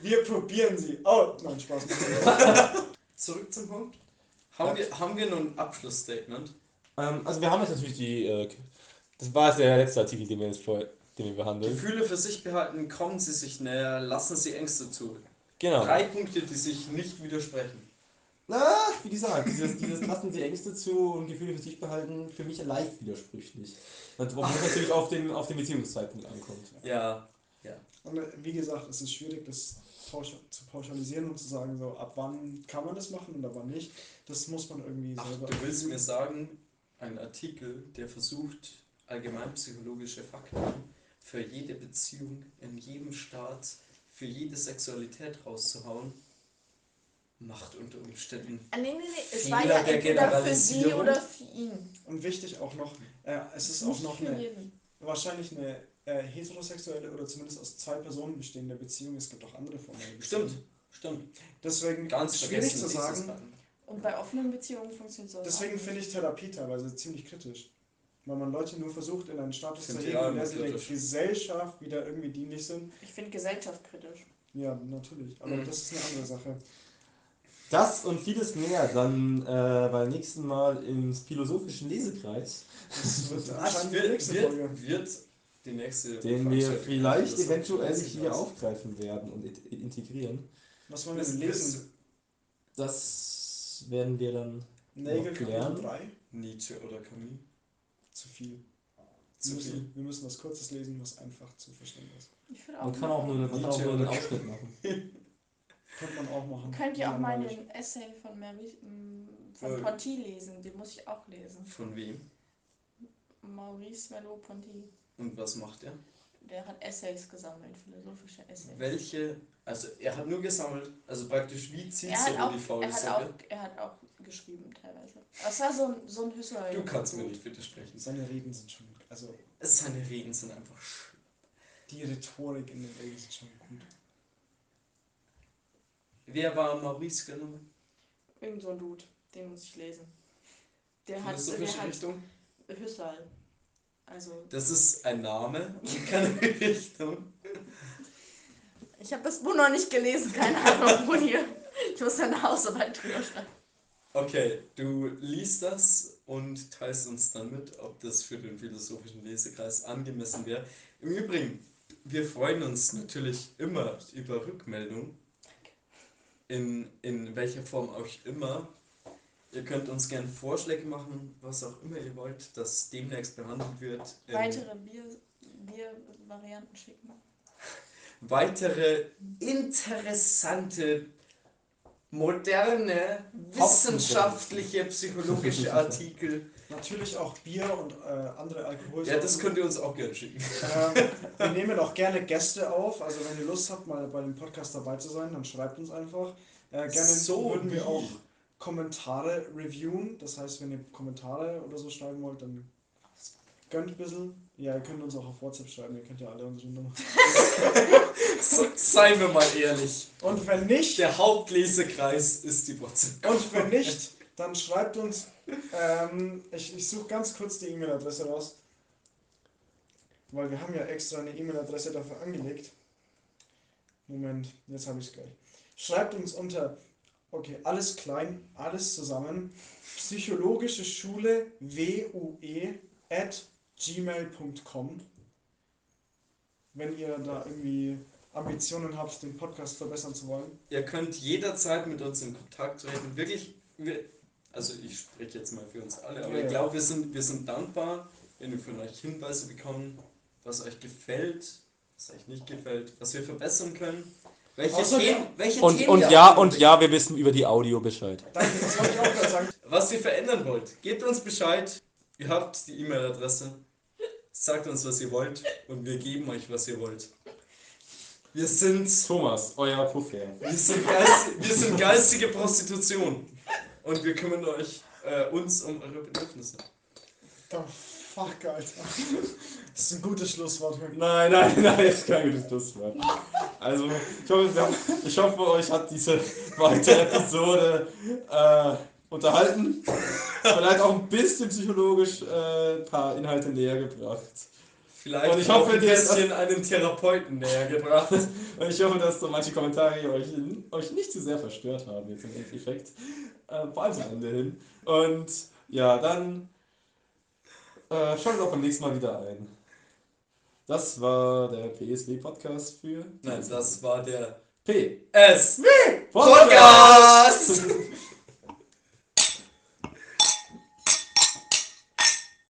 Wir probieren sie. Oh, nein, Spaß. <laughs> Zurück zum Punkt. Haben, wir, haben wir nun ein Abschlussstatement? Ähm, also wir haben jetzt natürlich die, äh, das war jetzt der letzte Artikel, den wir jetzt vor, den wir behandeln. Gefühle für sich behalten, kommen Sie sich näher, lassen Sie Ängste zu. Genau. Drei Punkte, die sich nicht widersprechen. Na, wie gesagt, dieses, dieses lassen Sie Ängste zu und Gefühle für sich behalten, für mich leicht widersprüchlich. Und Obwohl es <laughs> natürlich auf den, auf den Beziehungszeitpunkt ankommt. Ja, Und äh, wie gesagt, es ist schwierig, das zu pauschalisieren und zu sagen, so ab wann kann man das machen und ab wann nicht. Das muss man irgendwie Ach, selber. du willst mir sagen, ein Artikel, der versucht, allgemeinpsychologische Fakten für jede Beziehung, in jedem Staat, für jede Sexualität rauszuhauen, macht unter Umständen. Ah, nee, nee, nee. Es Fehler war ja der entweder für sie Generalisierung. oder für ihn. Und wichtig auch noch, äh, es ist auch noch eine, jeden. wahrscheinlich eine äh, heterosexuelle oder zumindest aus zwei Personen bestehende Beziehung. Es gibt auch andere Formen. Stimmt, stimmt. Deswegen Ganz schwierig zu sagen. Und bei offenen Beziehungen funktioniert sowas. Deswegen finde ich Therapie teilweise ziemlich kritisch. Weil man Leute nur versucht, in einen Status zu heben, in der sie der. Gesellschaft wieder irgendwie dienlich sind. Ich finde Gesellschaft kritisch. Ja, natürlich. Aber Mhm. das ist eine andere Sache. Das und vieles mehr dann äh, beim nächsten Mal im philosophischen Lesekreis, Das <laughs> wird anscheinend die wird, nächste wird, Folge. wird die nächste den wir vielleicht ist eventuell hier aufgreifen werden und integrieren. Was wollen wir lesen? Das werden wir dann Nägel noch klären. Kapitel 3? Nietzsche oder Camus? Zu viel. Wir Zu viel. müssen, wir müssen was Kurzes lesen, was einfach zu verstehen ist. Ich auch. Man kann auch nur, man kann auch nur einen Ausschnitt machen. <laughs> Könnte man auch machen. Könnt ihr auch mal den Essay von Mary, von Äh. Ponty lesen? Den muss ich auch lesen. Von wem? Maurice Merleau-Ponty. Und was macht er? Der hat Essays gesammelt, philosophische Essays. Welche, also er hat nur gesammelt, also praktisch wie Er über auch, die faule er, auch, er hat auch geschrieben teilweise. Das war so ein, so ein Hüsser. Du kannst mir nicht widersprechen. Seine Reden sind schon gut. Also Seine Reden sind einfach sch die Rhetorik in den Reden sind schon gut. Wer war Maurice genau? Irgend so ein Dude, den muss ich lesen. Der hat, Philosophische der hat Richtung? Also, Das ist ein Name und keine <laughs> Richtung. ich habe das Buch noch nicht gelesen, keine Ahnung, wo hier. Ich muss eine Hausarbeit drüber schreiben. Okay, du liest das und teilst uns dann mit, ob das für den philosophischen Lesekreis angemessen wäre. Im Übrigen, wir freuen uns natürlich immer über Rückmeldung. In, in welcher Form auch immer. Ihr könnt uns gerne Vorschläge machen, was auch immer ihr wollt, das demnächst behandelt wird. in Weitere Bier, Bier-Varianten schicken. <laughs> weitere interessante, moderne, wissenschaftliche, psychologische <laughs> Artikel. Natürlich auch Bier und äh, andere Alkoholsorten. Ja, das könnt ihr uns auch gerne schicken. Ähm, wir nehmen auch gerne Gäste auf. Also wenn ihr Lust habt, mal bei dem Podcast dabei zu sein, dann schreibt uns einfach. Äh, gerne So würden wir auch Kommentare reviewen. Das heißt, wenn ihr Kommentare oder so schreiben wollt, dann gönnt ein bisschen. Ja, ihr könnt uns auch auf WhatsApp schreiben. Ihr kennt ja alle unsere Nummer. <laughs> Seien wir mal ehrlich. Und wenn nicht, Der Hauptlesekreis ist die WhatsApp. und wenn nicht, dann schreibt uns. Ähm, ich ich suche ganz kurz die E-Mail-Adresse raus. Weil wir haben ja extra eine E-Mail-Adresse dafür angelegt. Moment, jetzt habe ich es gleich. Schreibt uns unter, okay, alles klein, alles zusammen, psychologische Schule WUE at gmail.com. Wenn ihr da irgendwie Ambitionen habt, den Podcast verbessern zu wollen. Ihr könnt jederzeit mit uns in Kontakt treten. Wirklich, wir, also ich spreche jetzt mal für uns alle, aber Ja, ich ja. glaube, wir sind, wir sind dankbar, wenn wir von euch Hinweise bekommen, was euch gefällt, was euch nicht gefällt, was wir verbessern können. Welche Außerdem- Themen, welche Und, Themen und ja, und ja, wir wissen über die Audio Bescheid. Danke, das wollte ich auch gerade sagen. Was ihr verändern wollt, gebt uns Bescheid. Ihr habt die E-Mail-Adresse. sagt uns, was ihr wollt und wir geben euch, was ihr wollt. Wir sind, Thomas, euer Puffherr. wir wir sind geistige Prostitution und wir kümmern euch, äh, uns um eure Bedürfnisse. The fuck, Alter. Das ist ein gutes Schlusswort. Nein, nein, nein, das ist kein gutes Schlusswort. Also, ich hoffe, wir haben, ich hoffe, euch hat diese weitere Episode äh, unterhalten. Vielleicht auch ein bisschen psychologisch äh, ein paar Inhalte näher gebracht. Vielleicht Und ich auch hoffe, ein dir- bisschen einen Therapeuten näher gebracht. Und ich hoffe, dass so manche Kommentare euch, euch nicht zu sehr verstört haben, jetzt im Endeffekt. Äh, vor allem Ende hin. Und ja, dann äh, schaltet auch beim nächsten Mal wieder ein. Das war der PSW-Podcast für. Nein, das war der P. S. Podcast! Podcast! <laughs>